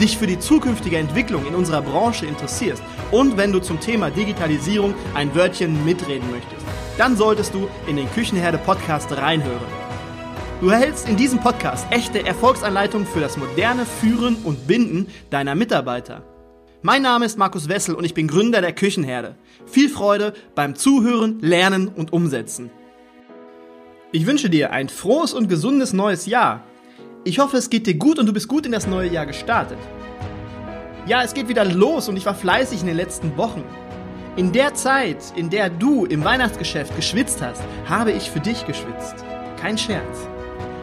dich für die zukünftige Entwicklung in unserer Branche interessierst und wenn du zum Thema Digitalisierung ein Wörtchen mitreden möchtest, dann solltest du in den Küchenherde Podcast reinhören. Du erhältst in diesem Podcast echte Erfolgsanleitungen für das moderne Führen und Binden deiner Mitarbeiter. Mein Name ist Markus Wessel und ich bin Gründer der Küchenherde. Viel Freude beim Zuhören, Lernen und Umsetzen. Ich wünsche dir ein frohes und gesundes neues Jahr. Ich hoffe, es geht dir gut und du bist gut in das neue Jahr gestartet. Ja, es geht wieder los und ich war fleißig in den letzten Wochen. In der Zeit, in der du im Weihnachtsgeschäft geschwitzt hast, habe ich für dich geschwitzt. Kein Scherz.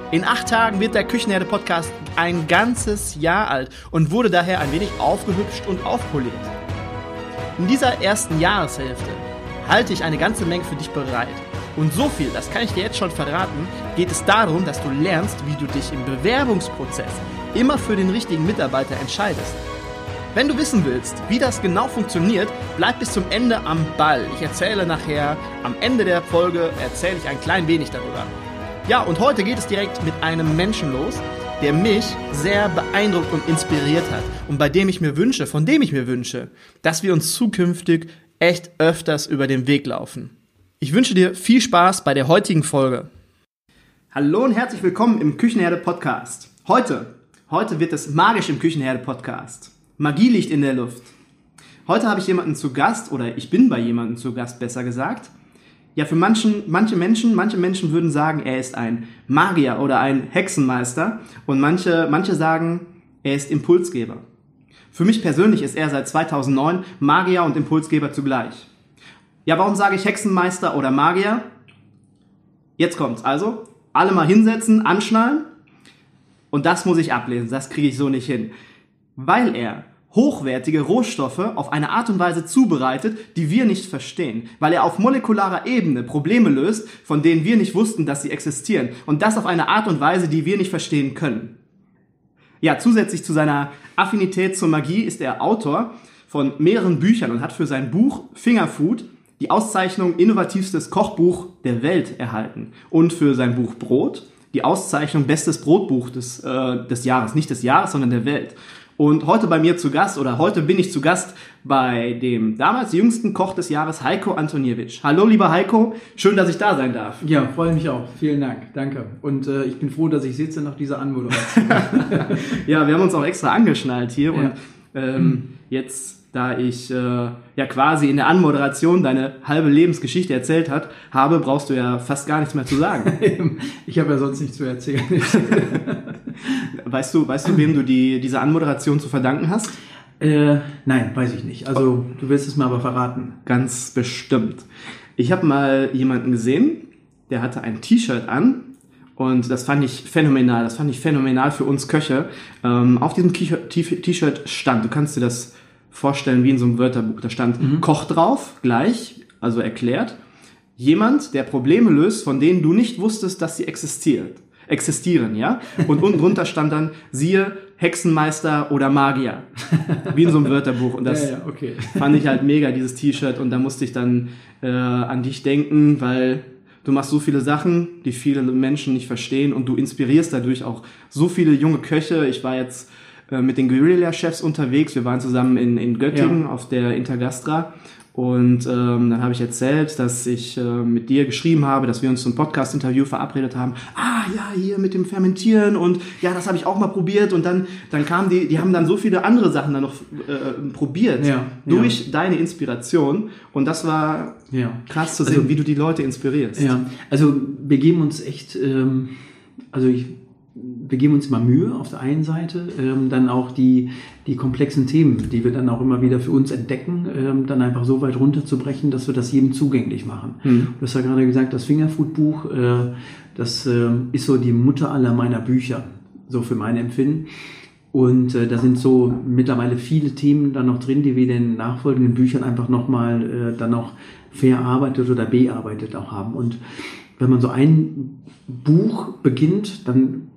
In acht Tagen wird der Küchenherde Podcast ein ganzes Jahr alt und wurde daher ein wenig aufgehübscht und aufpoliert. In dieser ersten Jahreshälfte halte ich eine ganze Menge für dich bereit. Und so viel, das kann ich dir jetzt schon verraten, geht es darum, dass du lernst, wie du dich im Bewerbungsprozess immer für den richtigen Mitarbeiter entscheidest. Wenn du wissen willst, wie das genau funktioniert, bleib bis zum Ende am Ball. Ich erzähle nachher, am Ende der Folge erzähle ich ein klein wenig darüber. Ja, und heute geht es direkt mit einem Menschen los, der mich sehr beeindruckt und inspiriert hat und bei dem ich mir wünsche, von dem ich mir wünsche, dass wir uns zukünftig echt öfters über den Weg laufen. Ich wünsche dir viel Spaß bei der heutigen Folge. Hallo und herzlich willkommen im Küchenherde Podcast. Heute, heute wird es magisch im Küchenherde Podcast. Magie liegt in der Luft. Heute habe ich jemanden zu Gast oder ich bin bei jemandem zu Gast, besser gesagt. Ja, für manchen, manche Menschen, manche Menschen würden sagen, er ist ein Magier oder ein Hexenmeister und manche, manche sagen, er ist Impulsgeber. Für mich persönlich ist er seit 2009 Magier und Impulsgeber zugleich. Ja, warum sage ich Hexenmeister oder Magier? Jetzt kommt's. Also, alle mal hinsetzen, anschnallen. Und das muss ich ablesen. Das kriege ich so nicht hin. Weil er hochwertige Rohstoffe auf eine Art und Weise zubereitet, die wir nicht verstehen. Weil er auf molekularer Ebene Probleme löst, von denen wir nicht wussten, dass sie existieren. Und das auf eine Art und Weise, die wir nicht verstehen können. Ja, zusätzlich zu seiner Affinität zur Magie ist er Autor von mehreren Büchern und hat für sein Buch Fingerfood die Auszeichnung Innovativstes Kochbuch der Welt erhalten und für sein Buch Brot die Auszeichnung Bestes Brotbuch des, äh, des Jahres, nicht des Jahres, sondern der Welt. Und heute bei mir zu Gast oder heute bin ich zu Gast bei dem damals jüngsten Koch des Jahres, Heiko Antoniewicz. Hallo lieber Heiko, schön, dass ich da sein darf. Ja, freue mich auch. Vielen Dank, danke. Und äh, ich bin froh, dass ich sitze nach dieser Anmoderation. ja, wir haben uns auch extra angeschnallt hier ja. und ähm, jetzt da ich äh, ja quasi in der Anmoderation deine halbe Lebensgeschichte erzählt hat, habe, brauchst du ja fast gar nichts mehr zu sagen. ich habe ja sonst nichts zu erzählen. weißt du, weißt du, wem du die, diese Anmoderation zu verdanken hast? Äh, nein, weiß ich nicht. Also du wirst es mir aber verraten. Ganz bestimmt. Ich habe mal jemanden gesehen, der hatte ein T-Shirt an und das fand ich phänomenal. Das fand ich phänomenal für uns Köche. Ähm, auf diesem T-Shirt stand, du kannst dir das vorstellen wie in so einem Wörterbuch. Da stand mhm. Koch drauf, gleich, also erklärt. Jemand, der Probleme löst, von denen du nicht wusstest, dass sie existiert, existieren, ja? Und unten drunter stand dann, siehe Hexenmeister oder Magier. Wie in so einem Wörterbuch. Und das ja, ja, okay. fand ich halt mega, dieses T-Shirt. Und da musste ich dann äh, an dich denken, weil du machst so viele Sachen, die viele Menschen nicht verstehen und du inspirierst dadurch auch so viele junge Köche. Ich war jetzt äh, mit den Guerilla-Chefs unterwegs. Wir waren zusammen in, in Göttingen ja. auf der Intergastra. Und ähm, dann habe ich erzählt, dass ich äh, mit dir geschrieben habe, dass wir uns zum Podcast-Interview verabredet haben. Ah ja, hier mit dem Fermentieren und ja, das habe ich auch mal probiert. Und dann, dann kamen die, die haben dann so viele andere Sachen dann noch äh, probiert ja, durch ja. deine Inspiration. Und das war ja. krass zu sehen, also, wie du die Leute inspirierst. Ja, also wir geben uns echt, ähm, also ich wir geben uns mal Mühe auf der einen Seite, ähm, dann auch die, die komplexen Themen, die wir dann auch immer wieder für uns entdecken, ähm, dann einfach so weit runterzubrechen, dass wir das jedem zugänglich machen. Mhm. Du hast ja gerade gesagt, das Fingerfood-Buch, äh, das äh, ist so die Mutter aller meiner Bücher, so für mein Empfinden. Und äh, da sind so mittlerweile viele Themen dann noch drin, die wir in den nachfolgenden Büchern einfach nochmal äh, dann auch verarbeitet oder bearbeitet auch haben. Und wenn man so ein Buch beginnt, dann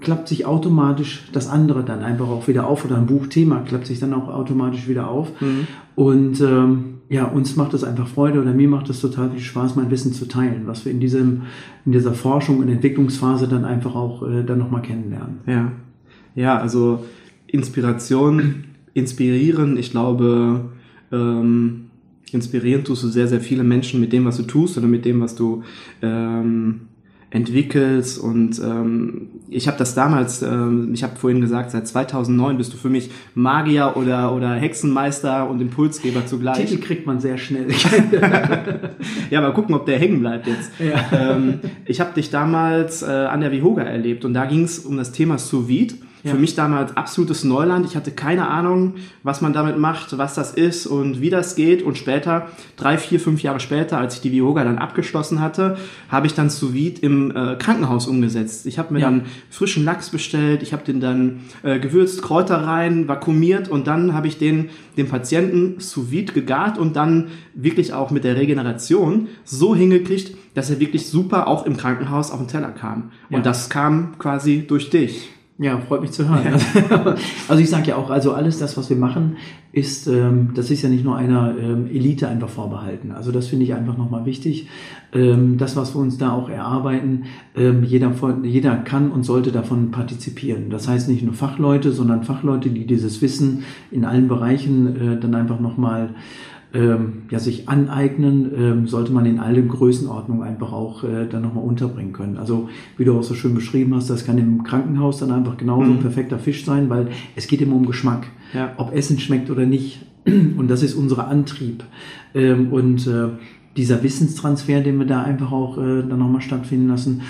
klappt sich automatisch das andere dann einfach auch wieder auf oder ein Buchthema klappt sich dann auch automatisch wieder auf. Mhm. Und ähm, ja, uns macht es einfach Freude oder mir macht es total viel Spaß, mein Wissen zu teilen, was wir in diesem in dieser Forschung und Entwicklungsphase dann einfach auch äh, dann nochmal kennenlernen. Ja, ja, also Inspiration, inspirieren. Ich glaube, ähm, inspirieren tust du sehr, sehr viele Menschen mit dem, was du tust oder mit dem, was du ähm, entwickelst. Und ähm, ich habe das damals, ähm, ich habe vorhin gesagt, seit 2009 bist du für mich Magier oder, oder Hexenmeister und Impulsgeber zugleich. Titel kriegt man sehr schnell. ja, mal gucken, ob der hängen bleibt jetzt. Ja. Ähm, ich habe dich damals äh, an der Vihoga erlebt und da ging es um das Thema Sous Vide. Ja. Für mich damals absolutes Neuland. Ich hatte keine Ahnung, was man damit macht, was das ist und wie das geht. Und später, drei, vier, fünf Jahre später, als ich die Yoga dann abgeschlossen hatte, habe ich dann sous vide im äh, Krankenhaus umgesetzt. Ich habe mir ja. dann frischen Lachs bestellt, ich habe den dann äh, gewürzt, Kräuter rein, vakuumiert und dann habe ich den dem Patienten sous vide gegart und dann wirklich auch mit der Regeneration so hingekriegt, dass er wirklich super auch im Krankenhaus auf den Teller kam. Und ja. das kam quasi durch dich. Ja, freut mich zu hören. Ja. Also ich sage ja auch, also alles das, was wir machen, ist, ähm, das ist ja nicht nur einer ähm, Elite einfach vorbehalten. Also das finde ich einfach nochmal wichtig. Ähm, das, was wir uns da auch erarbeiten, ähm, jeder, jeder kann und sollte davon partizipieren. Das heißt nicht nur Fachleute, sondern Fachleute, die dieses Wissen in allen Bereichen äh, dann einfach nochmal ähm, ja, sich aneignen, ähm, sollte man in allen Größenordnungen einfach auch äh, dann nochmal unterbringen können. Also wie du auch so schön beschrieben hast, das kann im Krankenhaus dann einfach genauso mhm. ein perfekter Fisch sein, weil es geht immer um Geschmack. Ja. Ob Essen schmeckt oder nicht. Und das ist unser Antrieb. Ähm, und äh, dieser Wissenstransfer, den wir da einfach auch äh, dann nochmal stattfinden lassen,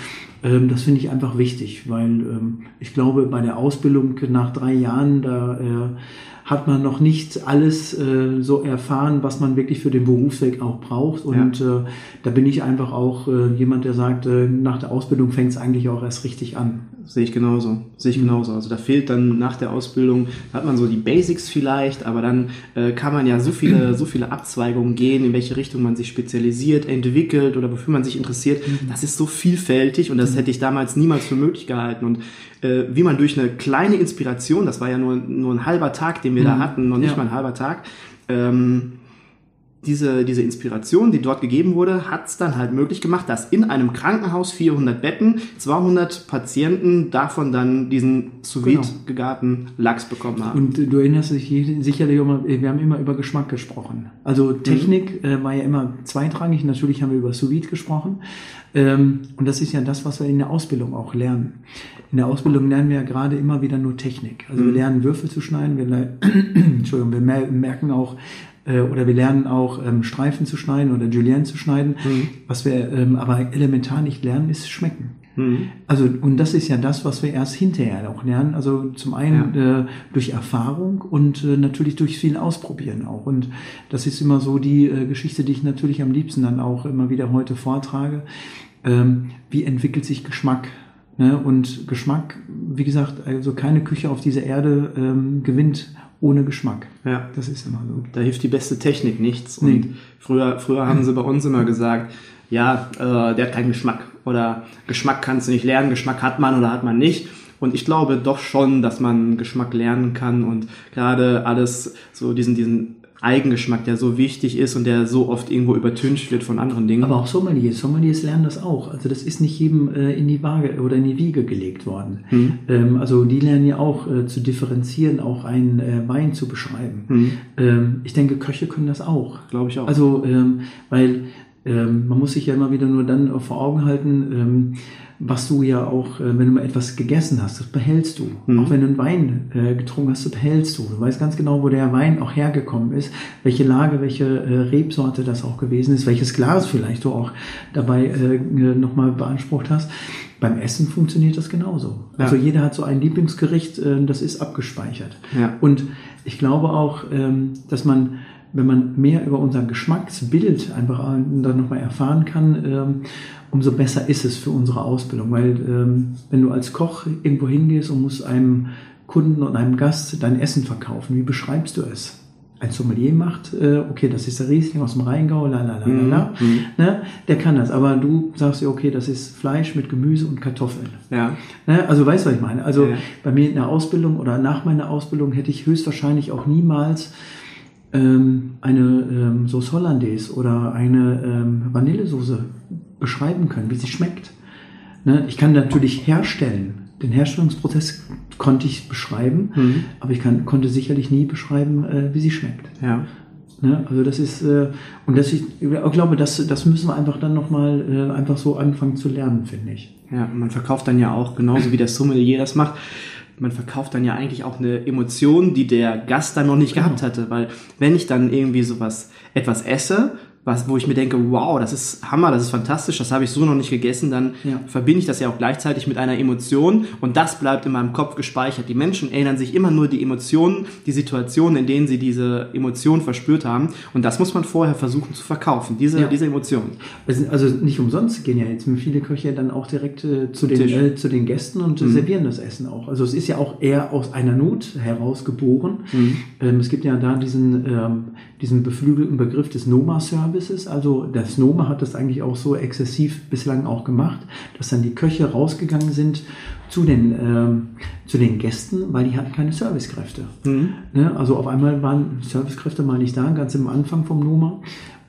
ähm, das finde ich einfach wichtig, weil ähm, ich glaube, bei der Ausbildung nach drei Jahren, da äh, hat man noch nicht alles äh, so erfahren, was man wirklich für den Berufsweg auch braucht. Und ja. äh, da bin ich einfach auch äh, jemand, der sagt, äh, nach der Ausbildung fängt es eigentlich auch erst richtig an. Sehe ich genauso. Sehe ich genauso. Also da fehlt dann nach der Ausbildung, hat man so die Basics vielleicht, aber dann äh, kann man ja so viele, so viele Abzweigungen gehen, in welche Richtung man sich spezialisiert, entwickelt oder wofür man sich interessiert. Mhm. Das ist so vielfältig und das mhm. hätte ich damals niemals für möglich gehalten. Und äh, wie man durch eine kleine Inspiration, das war ja nur, nur ein halber Tag, den wir mhm. da hatten, noch nicht ja. mal ein halber Tag, ähm, diese, diese Inspiration, die dort gegeben wurde, hat es dann halt möglich gemacht, dass in einem Krankenhaus 400 Betten, 200 Patienten davon dann diesen sous genau. gegarten Lachs bekommen haben. Und du erinnerst dich sicherlich immer, wir haben immer über Geschmack gesprochen. Also Technik mhm. äh, war ja immer zweitrangig, natürlich haben wir über sous gesprochen. Ähm, und das ist ja das, was wir in der Ausbildung auch lernen. In der Ausbildung lernen wir ja gerade immer wieder nur Technik. Also mhm. wir lernen Würfel zu schneiden, wir, Entschuldigung, wir merken auch, äh, oder wir lernen auch ähm, Streifen zu schneiden oder Julienne zu schneiden. Mhm. Was wir ähm, aber elementar nicht lernen, ist Schmecken. Mhm. Also, und das ist ja das, was wir erst hinterher auch lernen. Also zum einen ja. äh, durch Erfahrung und äh, natürlich durch viel Ausprobieren auch. Und das ist immer so die äh, Geschichte, die ich natürlich am liebsten dann auch immer wieder heute vortrage. Ähm, wie entwickelt sich Geschmack? Ne? Und Geschmack, wie gesagt, also keine Küche auf dieser Erde ähm, gewinnt ohne Geschmack. Ja. Das ist immer so. Da hilft die beste Technik nichts. Und nee. früher, früher haben sie bei uns immer gesagt, ja, äh, der hat keinen Geschmack. Oder Geschmack kannst du nicht lernen, Geschmack hat man oder hat man nicht. Und ich glaube doch schon, dass man Geschmack lernen kann und gerade alles so diesen, diesen Eigengeschmack, der so wichtig ist und der so oft irgendwo übertüncht wird von anderen Dingen. Aber auch Sommeliers, Sommeliers lernen das auch. Also das ist nicht jedem äh, in die Waage oder in die Wiege gelegt worden. Mhm. Ähm, also die lernen ja auch äh, zu differenzieren, auch einen äh, Wein zu beschreiben. Mhm. Ähm, ich denke, Köche können das auch. Glaube ich auch. Also ähm, weil ähm, man muss sich ja immer wieder nur dann vor Augen halten, ähm, was du ja auch, äh, wenn du mal etwas gegessen hast, das behältst du. Mhm. Auch wenn du einen Wein äh, getrunken hast, das behältst du. Du weißt ganz genau, wo der Wein auch hergekommen ist, welche Lage, welche äh, Rebsorte das auch gewesen ist, welches Glas vielleicht du auch dabei äh, nochmal beansprucht hast. Beim Essen funktioniert das genauso. Ja. Also jeder hat so ein Lieblingsgericht, äh, das ist abgespeichert. Ja. Und ich glaube auch, ähm, dass man wenn man mehr über unser Geschmacksbild einfach dann nochmal erfahren kann, ähm, umso besser ist es für unsere Ausbildung. Weil ähm, wenn du als Koch irgendwo hingehst und musst einem Kunden und einem Gast dein Essen verkaufen? Wie beschreibst du es? Ein Sommelier macht, äh, okay, das ist der Riesling aus dem Rheingau, la la la la la, Mhm. ne? der kann das. Aber du sagst ja, okay, das ist Fleisch mit Gemüse und Kartoffeln. Ja. Ne? Also weißt du, was ich meine? Also Ja. bei mir in der Ausbildung oder nach meiner Ausbildung hätte ich höchstwahrscheinlich auch niemals ähm, eine ähm, Sauce Hollandaise oder eine ähm, Vanillesoße beschreiben können, wie sie schmeckt. Ne? Ich kann natürlich herstellen. Den Herstellungsprozess konnte ich beschreiben, Mhm. aber ich kann, konnte sicherlich nie beschreiben, äh, wie sie schmeckt. Ja. Ne? Also das ist, äh, und das ich, ich glaube, das, das müssen wir einfach dann nochmal äh, einfach so anfangen zu lernen, finde ich. Ja, man verkauft dann ja auch, genauso wie der Sommelier das macht, man verkauft dann ja eigentlich auch eine Emotion, die der Gast dann noch nicht gehabt hatte. Weil wenn ich dann irgendwie sowas, etwas esse, was, wo ich mir denke, wow, das ist Hammer, das ist fantastisch, das habe ich so noch nicht gegessen, dann Ja. verbinde ich das ja auch gleichzeitig mit einer Emotion und das bleibt in meinem Kopf gespeichert. Die Menschen erinnern sich immer nur die Emotionen, die Situationen, in denen sie diese Emotion verspürt haben und das muss man vorher versuchen zu verkaufen, diese, Ja. diese Emotion. Also nicht umsonst gehen ja jetzt viele Köche dann auch direkt äh, zu, den, äh, zu den Gästen und äh, servieren das Essen auch. Also es ist ja auch eher aus einer Not heraus geboren. Ähm, es gibt ja da diesen, ähm, diesen beflügelten Begriff des Noma-Services. Also das Noma hat das eigentlich auch so exzessiv bislang auch gemacht, dass dann die Köche rausgegangen sind zu den, ähm, zu den Gästen, weil die hatten keine Servicekräfte. Ne? Also auf einmal waren Servicekräfte mal nicht da, ganz am Anfang vom Noma.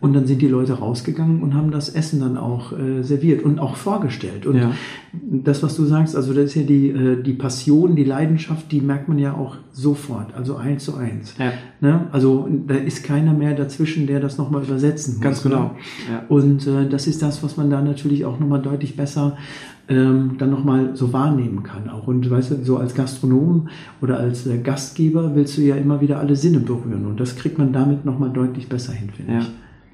Und dann sind die Leute rausgegangen und haben das Essen dann auch äh, serviert und auch vorgestellt. Und Ja. das, was du sagst, also das ist ja die, äh, die Passion, die Leidenschaft, die merkt man ja auch sofort, also eins zu eins. Ja. Ne? Also da ist keiner mehr dazwischen, der das nochmal übersetzen muss. Ganz genau. Ne? Ja. Und äh, das ist das, was man da natürlich auch nochmal deutlich besser ähm, dann nochmal so wahrnehmen kann. Auch und weißt du, so als Gastronom oder als äh, Gastgeber willst du ja immer wieder alle Sinne berühren. Und das kriegt man damit nochmal deutlich besser hin, finde Ja, ich.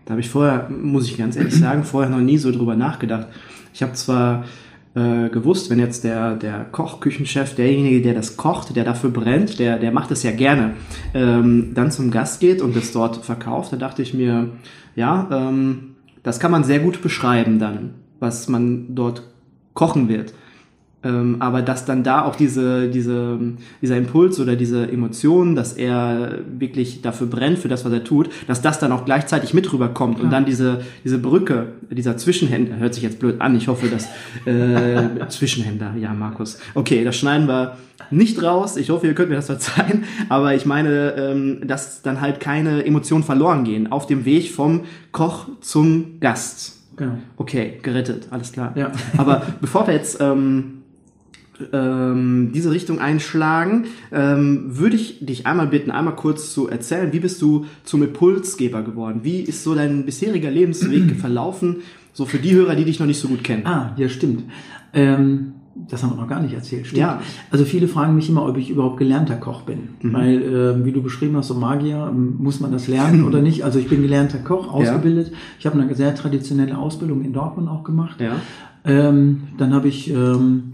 Da habe ich vorher, muss ich ganz ehrlich sagen, vorher noch nie so drüber nachgedacht. Ich habe zwar äh, gewusst, wenn jetzt der, der Koch, Küchenchef, derjenige, der das kocht, der dafür brennt, der, der macht es ja gerne, ähm, dann zum Gast geht und es dort verkauft, da dachte ich mir, ja, ähm, das kann man sehr gut beschreiben dann, was man dort kochen wird. Ähm, aber dass dann da auch diese, diese, dieser Impuls oder diese Emotion, dass er wirklich dafür brennt, für das, was er tut, dass das dann auch gleichzeitig mit rüberkommt und dann diese, diese Brücke, dieser Zwischenhändler, hört sich jetzt blöd an, ich hoffe, dass äh, Zwischenhändler, ja, Markus. Okay, das schneiden wir nicht raus. Ich hoffe, ihr könnt mir das verzeihen. Aber ich meine, ähm, dass dann halt keine Emotionen verloren gehen auf dem Weg vom Koch zum Gast. Genau. Okay, gerettet, alles klar. Ja. Aber bevor wir jetzt ähm, ähm, diese Richtung einschlagen, ähm, würde ich dich einmal bitten, einmal kurz zu erzählen, wie bist du zum Impulsgeber geworden? Wie ist so dein bisheriger Lebensweg verlaufen? So für die Hörer, die dich noch nicht so gut kennen. Ah, ja, stimmt. Ähm, das haben wir noch gar nicht erzählt. Stimmt. Ja. Also viele fragen mich immer, ob ich überhaupt gelernter Koch bin. Mhm. Weil, äh, wie du beschrieben hast, so Magier, ähm, muss man das lernen oder nicht? Also ich bin gelernter Koch, ausgebildet. Ich habe eine sehr traditionelle Ausbildung in Dortmund auch gemacht. Ja. Ähm, dann habe ich ähm,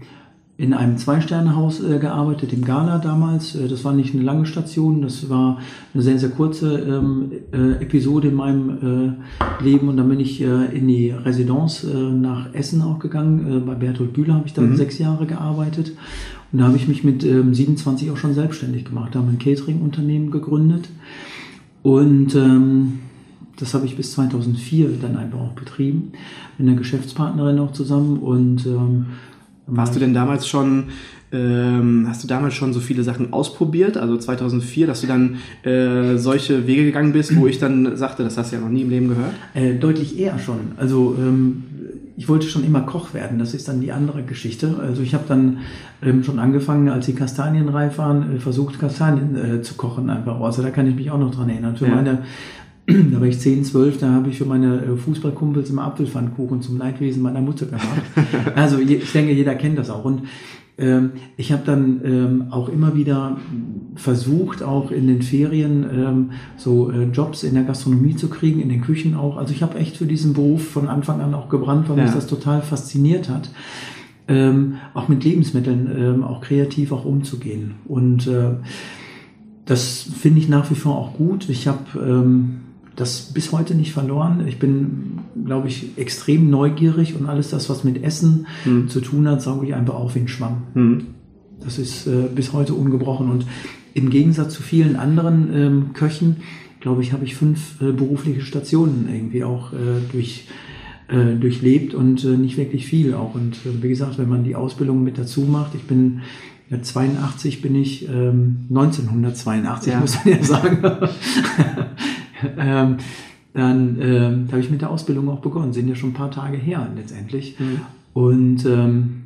in einem Zwei-Sterne-Haus äh, gearbeitet, im Ghana damals. Äh, das war nicht eine lange Station, das war eine sehr, sehr kurze ähm, äh, Episode in meinem äh, Leben. Und dann bin ich äh, in die Residenz äh, nach Essen auch gegangen. Bei Bertolt Bühler habe ich dann sechs Jahre gearbeitet. Und da habe ich mich mit ähm, 27 auch schon selbstständig gemacht. Da haben wir ein Catering-Unternehmen gegründet. Und ähm, das habe ich bis 2004 dann einfach auch betrieben. Mit einer Geschäftspartnerin auch zusammen. Und ähm, Warst du denn damals schon, ähm, hast du damals schon so viele Sachen ausprobiert? Also 2004, dass du dann äh, solche Wege gegangen bist, wo ich dann sagte, das hast du ja noch nie im Leben gehört? Äh, deutlich eher schon. Also ähm, ich wollte schon immer Koch werden. Das ist dann die andere Geschichte. Also ich habe dann ähm, schon angefangen, als die Kastanien reif waren, äh, versucht Kastanien äh, zu kochen einfach. Also da kann ich mich auch noch dran erinnern. Für Ja. meine da war ich 10, 12, da habe ich für meine äh, Fußballkumpels immer Apfelpfannkuchen zum Leidwesen meiner Mutter gemacht. Also ich denke, jeder kennt das auch. Und ähm, ich habe dann ähm, auch immer wieder versucht, auch in den Ferien ähm, so äh, Jobs in der Gastronomie zu kriegen, in den Küchen auch. Also ich habe echt für diesen Beruf von Anfang an auch gebrannt, weil Ja. mich das total fasziniert hat. Ähm, auch mit Lebensmitteln ähm, auch kreativ auch umzugehen. Und äh, das finde ich nach wie vor auch gut. Ich habe ähm, das bis heute nicht verloren. Ich bin, glaube ich, extrem neugierig und alles das, was mit Essen Hm. zu tun hat, sauge ich einfach auf wie ein Schwamm. Hm. Das ist äh, bis heute ungebrochen. Und im Gegensatz zu vielen anderen ähm, Köchen, glaube ich, habe ich fünf äh, berufliche Stationen irgendwie auch äh, durch, äh, durchlebt und äh, nicht wirklich viel auch. Und äh, wie gesagt, wenn man die Ausbildung mit dazu macht, ich bin ja, 82 bin ich, ähm, 1982 ja. muss man ja sagen. ähm, dann ähm, habe ich mit der Ausbildung auch begonnen. Sind ja schon ein paar Tage her letztendlich. Mhm. Und ähm,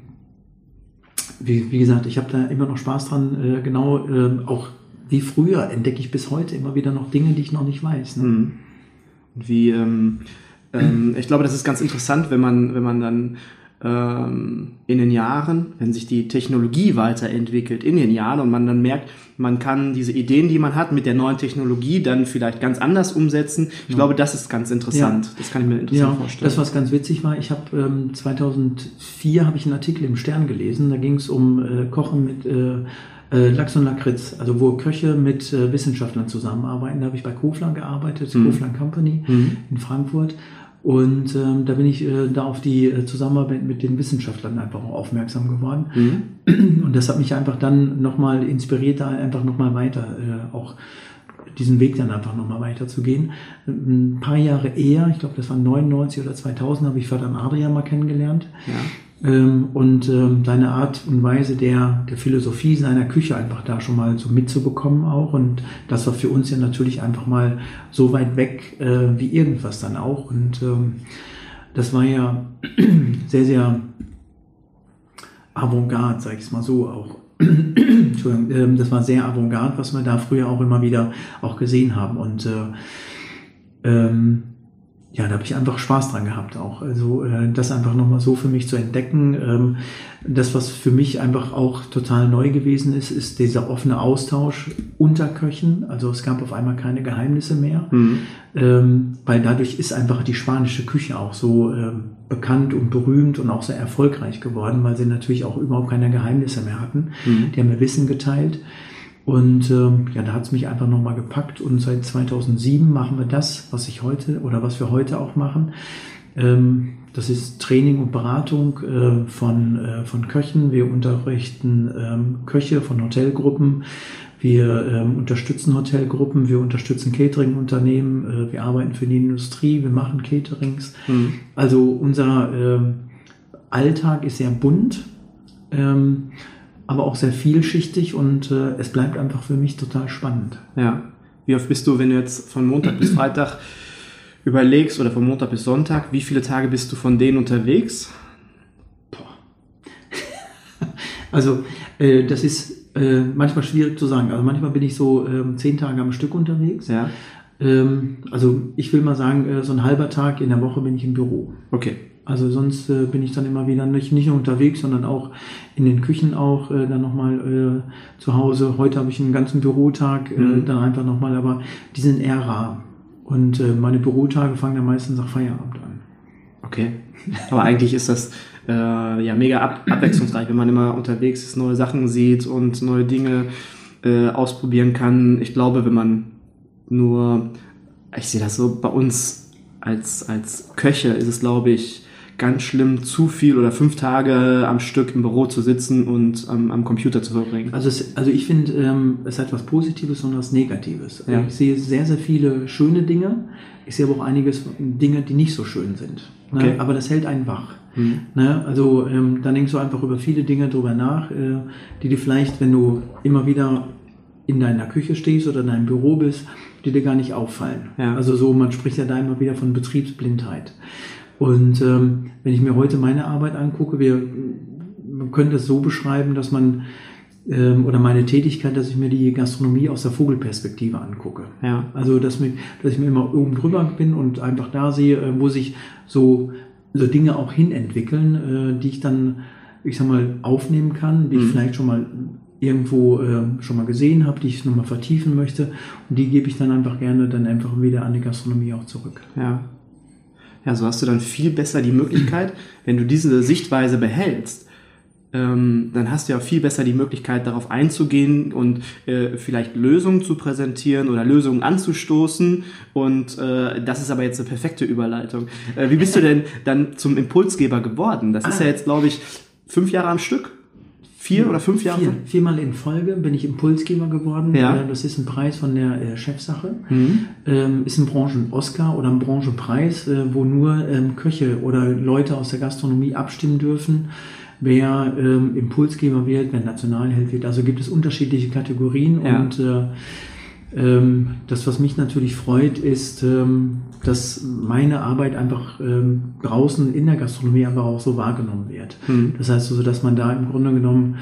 wie, wie gesagt, ich habe da immer noch Spaß dran. Äh, genau, äh, auch wie früher entdecke ich bis heute immer wieder noch Dinge, die ich noch nicht weiß. Ne? Mhm. Und wie, ähm, ähm, ich glaube, das ist ganz interessant, wenn man, wenn man dann ähm, in den Jahren, wenn sich die Technologie weiterentwickelt in den Jahren und man dann merkt, man kann diese Ideen, die man hat, mit der neuen Technologie dann vielleicht ganz anders umsetzen. Ich ja. glaube, das ist ganz interessant. Ja. Das kann ich mir interessant ja, vorstellen. Das, was ganz witzig war, ich habe ähm, 2004 habe ich einen Artikel im Stern gelesen. Da ging es um äh, Kochen mit äh, äh, Lachs und Lakritz, also wo Köche mit äh, Wissenschaftlern zusammenarbeiten. Da habe ich bei Kofler gearbeitet, mhm. Kofler Company mhm. in Frankfurt. Und ähm, da bin ich äh, da auf die äh, Zusammenarbeit mit den Wissenschaftlern einfach auch aufmerksam geworden. Mhm. Und das hat mich einfach dann nochmal inspiriert, da einfach nochmal weiter äh, auch diesen Weg dann einfach nochmal weiterzugehen. Ein paar Jahre eher, ich glaube, das war 99 oder 2000, habe ich Vater Adrian mal kennengelernt. Ja ähm, und ähm, seine Art und Weise der, der Philosophie seiner Küche einfach da schon mal so mitzubekommen auch. Und das war für uns ja natürlich einfach mal so weit weg äh, wie irgendwas dann auch. Und ähm, das war ja sehr, sehr avantgarde, sag ich es mal so auch. Entschuldigung, ähm, das war sehr avantgarde, was wir da früher auch immer wieder auch gesehen haben. Und äh, ähm, ja, da habe ich einfach Spaß dran gehabt auch. Also äh, das einfach nochmal so für mich zu entdecken. Ähm, das, was für mich einfach auch total neu gewesen ist, ist dieser offene Austausch unter Köchen. Also es gab auf einmal keine Geheimnisse mehr, mhm. ähm, weil dadurch ist einfach die spanische Küche auch so ähm, bekannt und berühmt und auch sehr erfolgreich geworden, weil sie natürlich auch überhaupt keine Geheimnisse mehr hatten. Mhm. Die haben mir Wissen geteilt. Und ähm, ja, da hat es mich einfach nochmal gepackt und seit 2007 machen wir das, was ich heute oder was wir heute auch machen. Ähm, das ist Training und Beratung äh, von, äh, von Köchen. Wir unterrichten ähm, Köche von Hotelgruppen. Wir ähm, unterstützen Hotelgruppen, wir unterstützen Catering-Unternehmen, äh, wir arbeiten für die Industrie, wir machen Caterings. Mhm. Also unser ähm, Alltag ist sehr bunt. Ähm, aber auch sehr vielschichtig und äh, es bleibt einfach für mich total spannend. Ja. Wie oft bist du, wenn du jetzt von Montag bis Freitag überlegst oder von Montag bis Sonntag, wie viele Tage bist du von denen unterwegs? Also äh, das ist äh, manchmal schwierig zu sagen. Also manchmal bin ich so äh, zehn Tage am Stück unterwegs. Ja. Ähm, also ich will mal sagen, äh, so ein halber Tag in der Woche bin ich im Büro. Okay. Also sonst äh, bin ich dann immer wieder nicht, nicht nur unterwegs, sondern auch in den Küchen auch äh, dann nochmal äh, zu Hause. Heute habe ich einen ganzen Bürotag, äh, mhm. dann einfach nochmal, aber die sind eher rar. Und äh, meine Bürotage fangen dann meistens nach Feierabend an. Okay. Aber eigentlich ist das äh, ja mega ab abwechslungsreich, wenn man immer unterwegs ist, neue Sachen sieht und neue Dinge äh, ausprobieren kann. Ich glaube, wenn man nur, ich sehe das so bei uns als, als Köche ist es, glaube ich, ganz schlimm, zu viel oder fünf Tage am Stück im Büro zu sitzen und ähm, am Computer zu verbringen. Also, es, also ich finde, ähm, es hat was Positives und was Negatives. Also ja. Ich sehe sehr, sehr viele schöne Dinge. Ich sehe aber auch einiges Dinge, die nicht so schön sind. Ne? Okay. Aber das hält einen wach. Mhm. Ne? Also ähm, dann denkst du einfach über viele Dinge drüber nach, äh, die dir vielleicht, wenn du immer wieder in deiner Küche stehst oder in deinem Büro bist, die dir gar nicht auffallen. Ja. Also so, man spricht ja da immer wieder von Betriebsblindheit. Und ähm, wenn ich mir heute meine Arbeit angucke, wir, man könnte es so beschreiben, dass man ähm, oder meine Tätigkeit, dass ich mir die Gastronomie aus der Vogelperspektive angucke. Ja. Also dass, mir, dass ich mir immer oben drüber bin und einfach da sehe, äh, wo sich so, so Dinge auch hinentwickeln, äh, die ich dann, ich sag mal, aufnehmen kann, die mhm. ich vielleicht schon mal irgendwo äh, schon mal gesehen habe, die ich nochmal vertiefen möchte. Und die gebe ich dann einfach gerne dann einfach wieder an die Gastronomie auch zurück. Ja. Ja, so hast du dann viel besser die Möglichkeit, wenn du diese Sichtweise behältst, ähm, dann hast du ja viel besser die Möglichkeit, darauf einzugehen und äh, vielleicht Lösungen zu präsentieren oder Lösungen anzustoßen. Und äh, das ist aber jetzt eine perfekte Überleitung. Äh, wie bist du denn dann zum Impulsgeber geworden? Das ist ja ah. jetzt, glaube ich, fünf Jahre am Stück vier oder fünf Jahre? Vier, viermal in Folge bin ich Impulsgeber geworden. Ja. Äh, Das ist ein Preis von der äh, Chefsache. Mhm. Ist ein Branchen-Oscar oder ein Branchenpreis, äh, wo nur ähm, Köche oder Leute aus der Gastronomie abstimmen dürfen, wer ähm, Impulsgeber wird, wer Nationalheld wird. Also gibt es unterschiedliche Kategorien Ja. und ähm, das, was mich natürlich freut, ist, ähm, dass meine Arbeit einfach ähm, draußen in der Gastronomie einfach auch so wahrgenommen wird. Mhm. Das heißt also, dass man da im Grunde genommen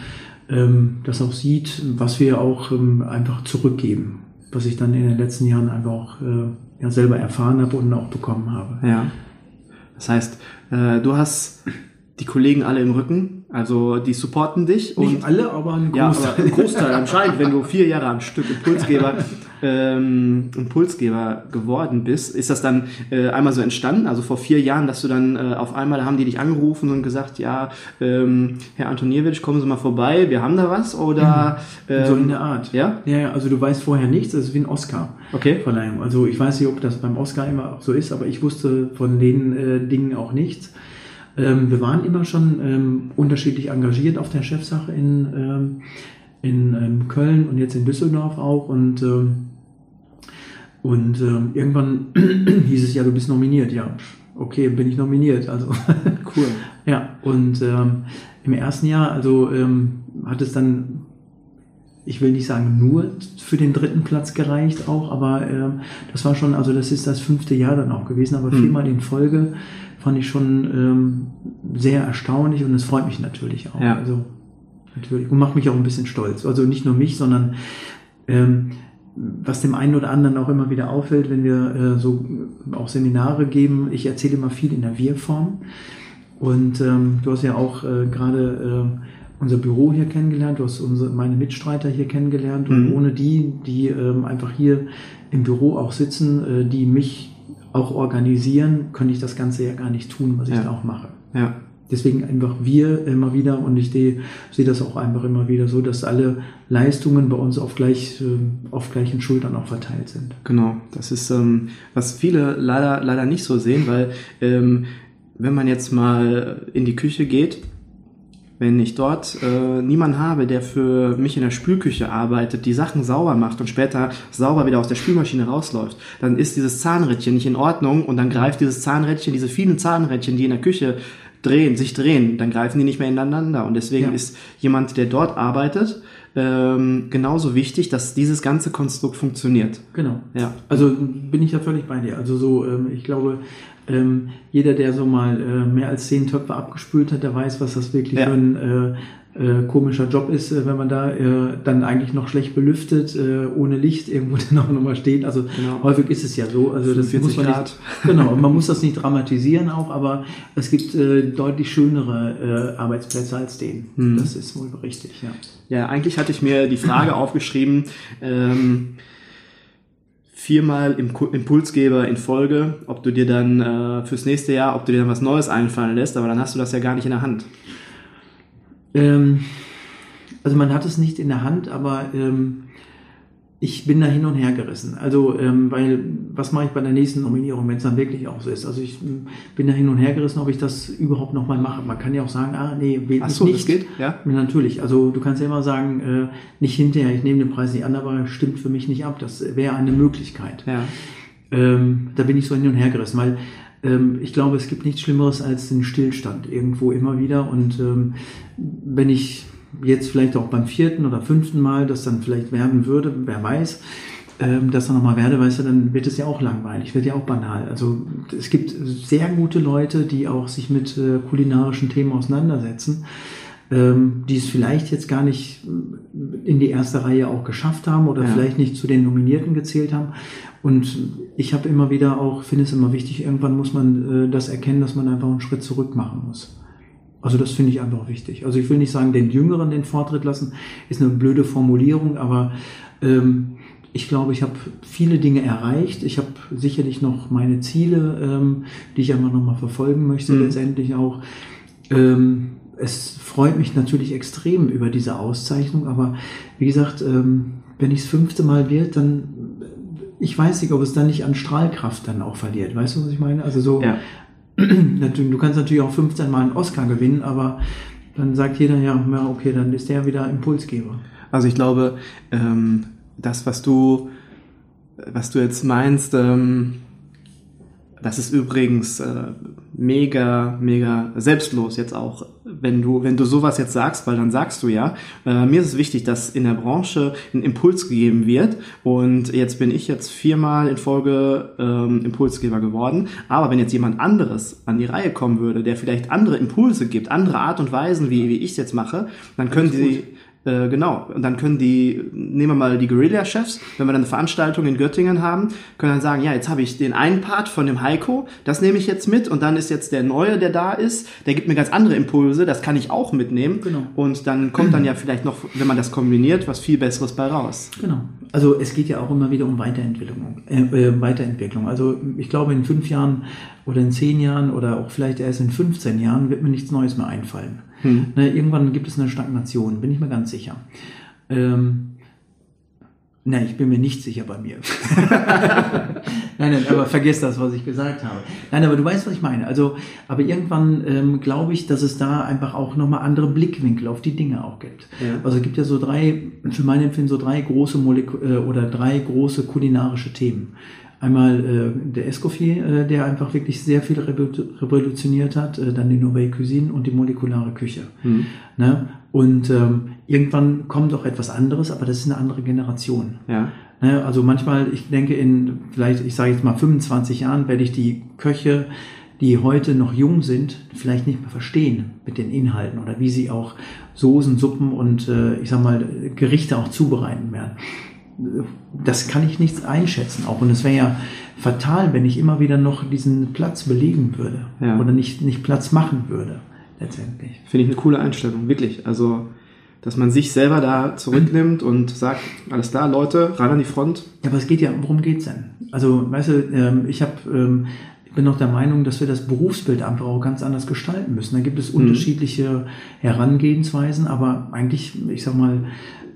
ähm, das auch sieht, was wir auch ähm, einfach zurückgeben, was ich dann in den letzten Jahren einfach auch äh, ja, selber erfahren habe und auch bekommen habe. Ja. Das heißt, äh, du hast die Kollegen alle im Rücken, also die supporten dich Nicht alle, aber ein Ja, Großteil. aber ein Großteil anscheinend, wenn du vier Jahre am Stück Impulsgeber, ähm, Impulsgeber geworden bist, ist das dann äh, einmal so entstanden, also vor vier Jahren, dass du dann äh, auf einmal haben die dich angerufen und gesagt, ja, ähm, Herr Antoniewicz, kommen Sie mal vorbei, wir haben da was oder ähm, so in der Art. Ja? Ja, ja, also du weißt vorher nichts, das ist wie ein Oscar. Okay. Verleihung. Also ich weiß nicht, ob das beim Oscar immer so ist, aber ich wusste von den äh, Dingen auch nichts. Ähm, wir waren immer schon ähm, unterschiedlich engagiert auf der Chefsache in, ähm, in ähm, Köln und jetzt in Düsseldorf auch. Und, ähm, und ähm, irgendwann hieß es ja, du bist nominiert. Ja, okay, bin ich nominiert. Also Cool. ja, und im ersten Jahr, also hat es dann, ich will nicht sagen nur für den dritten Platz gereicht auch, aber ähm, das war schon, also das ist das fünfte Jahr dann auch gewesen, aber Hm. viermal in Folge fand ich schon ähm, sehr erstaunlich und es freut mich natürlich auch. Ja. Also natürlich und macht mich auch ein bisschen stolz. Also nicht nur mich, sondern ähm, was dem einen oder anderen auch immer wieder auffällt, wenn wir äh, so auch Seminare geben, ich erzähle immer viel in der Wir-Form. Und ähm, du hast ja auch äh, gerade äh, unser Büro hier kennengelernt, du hast unsere, meine Mitstreiter hier kennengelernt und Mhm. ohne die, die ähm, einfach hier im Büro auch sitzen, äh, die mich auch organisieren, könnte ich das Ganze ja gar nicht tun, was ich Ja. da auch mache. Ja. Deswegen einfach wir immer wieder und ich sehe das auch einfach immer wieder so, dass alle Leistungen bei uns auf, gleich, ähm, auf gleichen Schultern auch verteilt sind. Genau, das ist, ähm, was viele leider, leider nicht so sehen, weil ähm, wenn man jetzt mal in die Küche geht, wenn ich dort äh, niemanden habe, der für mich in der Spülküche arbeitet, die Sachen sauber macht und später sauber wieder aus der Spülmaschine rausläuft, dann ist dieses Zahnrädchen nicht in Ordnung und dann greift dieses Zahnrädchen, diese vielen Zahnrädchen, die in der Küche drehen, sich drehen, dann greifen die nicht mehr ineinander. Und deswegen Ja. ist jemand, der dort arbeitet, ähm, genauso wichtig, dass dieses ganze Konstrukt funktioniert. Genau. Ja. Also bin ich ja völlig bei dir. Also so, ähm, ich glaube, ähm, jeder, der so mal äh, mehr als zehn Töpfe abgespült hat, der weiß, was das wirklich Ja. für ein äh, äh, komischer Job ist, äh, wenn man da äh, dann eigentlich noch schlecht belüftet, äh, ohne Licht irgendwo dann auch nochmal steht. Also Genau. häufig ist es ja so. Also das 45 muss man Grad. nicht, genau, man muss das nicht dramatisieren auch, aber es gibt äh, deutlich schönere äh, Arbeitsplätze als den. Mhm. Das ist wohl richtig, ja. Ja, eigentlich hatte ich mir die Frage aufgeschrieben, ähm, viermal im Impulsgeber in Folge, ob du dir dann äh, fürs nächste Jahr, ob du dir dann was Neues einfallen lässt, aber dann hast du das ja gar nicht in der Hand. Ähm, also man hat es nicht in der Hand, aber ähm, ich bin da hin und her gerissen. Also, ähm, weil, was mache ich bei der nächsten Nominierung, wenn es dann wirklich auch so ist? Also ich ähm, bin da hin und her gerissen, ob ich das überhaupt nochmal mache. Man kann ja auch sagen, ah, nee, wählt Ach so, nicht. das geht, ja? Ja, Natürlich, also du kannst ja immer sagen, äh, nicht hinterher, ich nehme den Preis nicht an, aber stimmt für mich nicht ab. Das wäre eine Möglichkeit. Ja. Ähm, da bin ich so hin und her gerissen, weil ähm, ich glaube, es gibt nichts Schlimmeres als den Stillstand irgendwo immer wieder. Und ähm, wenn ich jetzt vielleicht auch beim vierten oder fünften Mal das dann vielleicht werden würde, wer weiß, ähm, das dann nochmal werde, weißt du, dann wird es ja auch langweilig, wird ja auch banal. Also es gibt sehr gute Leute, die auch sich mit äh, kulinarischen Themen auseinandersetzen, ähm, die es vielleicht jetzt gar nicht in die erste Reihe auch geschafft haben oder Ja. vielleicht nicht zu den Nominierten gezählt haben. Und ich habe immer wieder auch, finde es immer wichtig, irgendwann muss man äh, das erkennen, dass man einfach einen Schritt zurück machen muss. Also das finde ich einfach wichtig. Also ich will nicht sagen, den Jüngeren den Vortritt lassen, ist eine blöde Formulierung, aber ähm, ich glaube, ich habe viele Dinge erreicht. Ich habe sicherlich noch meine Ziele, ähm, die ich einfach nochmal verfolgen möchte, Mhm. letztendlich auch. Ähm, es freut mich natürlich extrem über diese Auszeichnung, aber wie gesagt, ähm, wenn ich das fünfte Mal wird, dann ich weiß nicht, ob es dann nicht an Strahlkraft dann auch verliert. Weißt du, was ich meine? Also so, Ja. du kannst natürlich auch 15 Mal einen Oscar gewinnen, aber dann sagt jeder, ja, ja, okay, dann ist der wieder Impulsgeber. Also ich glaube, ähm, das, was du, was du jetzt meinst, ähm, das ist übrigens äh, mega, mega selbstlos jetzt auch, wenn du, wenn du sowas jetzt sagst, weil dann sagst du ja, äh, mir ist es wichtig, dass in der Branche ein Impuls gegeben wird. Und jetzt bin ich jetzt viermal in Folge ähm, Impulsgeber geworden, aber wenn jetzt jemand anderes an die Reihe kommen würde, der vielleicht andere Impulse gibt, andere Art und Weisen, wie, wie ich es jetzt mache, dann können die, äh, genau. Und dann können die, nehmen wir mal die Guerilla-Chefs, wenn wir dann eine Veranstaltung in Göttingen haben, können dann sagen, ja, jetzt habe ich den einen Part von dem Heiko, das nehme ich jetzt mit und dann ist jetzt der Neue, der da ist, der gibt mir ganz andere Impulse, das kann ich auch mitnehmen. Genau. Und dann kommt dann ja vielleicht noch, wenn man das kombiniert, was viel Besseres bei raus. Genau. Also es geht ja auch immer wieder um Weiterentwicklung. Äh, äh, Weiterentwicklung. Also ich glaube, in fünf Jahren oder in zehn Jahren oder auch vielleicht erst in 15 Jahren wird mir nichts Neues mehr einfallen. Hm. Ne, irgendwann gibt es eine Stagnation, bin ich mir ganz sicher. Ähm, Nein, ich bin mir nicht sicher bei mir. nein, nein, aber vergiss das, was ich gesagt habe. Nein, aber du weißt, was ich meine. Also, aber irgendwann ähm, glaube ich, dass es da einfach auch nochmal andere Blickwinkel auf die Dinge auch gibt. Ja. Also es gibt ja so drei, für mein Empfinden so drei große Molek äh, oder drei große kulinarische Themen. Einmal äh, der Escoffier, äh, der einfach wirklich sehr viel revolutioniert hat, äh, dann die Nouvelle Cuisine und die molekulare Küche. Mhm. Ne? Und ähm, irgendwann kommt auch etwas anderes, aber das ist eine andere Generation. Ja. Ne? Also manchmal, ich denke in vielleicht, ich sage jetzt mal 25 Jahren, werde ich die Köche, die heute noch jung sind, vielleicht nicht mehr verstehen mit den Inhalten oder wie sie auch Soßen, Suppen und äh, ich sag mal Gerichte auch zubereiten werden das kann ich nicht einschätzen auch. Und es wäre ja fatal, wenn ich immer wieder noch diesen Platz belegen würde ja. oder nicht, nicht Platz machen würde, letztendlich. Finde ich eine coole Einstellung, wirklich. Also, dass man sich selber da zurücknimmt und sagt, alles klar, Leute, rein an die Front. Ja, aber es geht ja, worum geht's denn? Also, weißt du, ähm, ich habe ähm, bin noch der Meinung, dass wir das Berufsbild einfach auch ganz anders gestalten müssen. Da gibt es mhm. unterschiedliche Herangehensweisen, aber eigentlich, ich sag mal,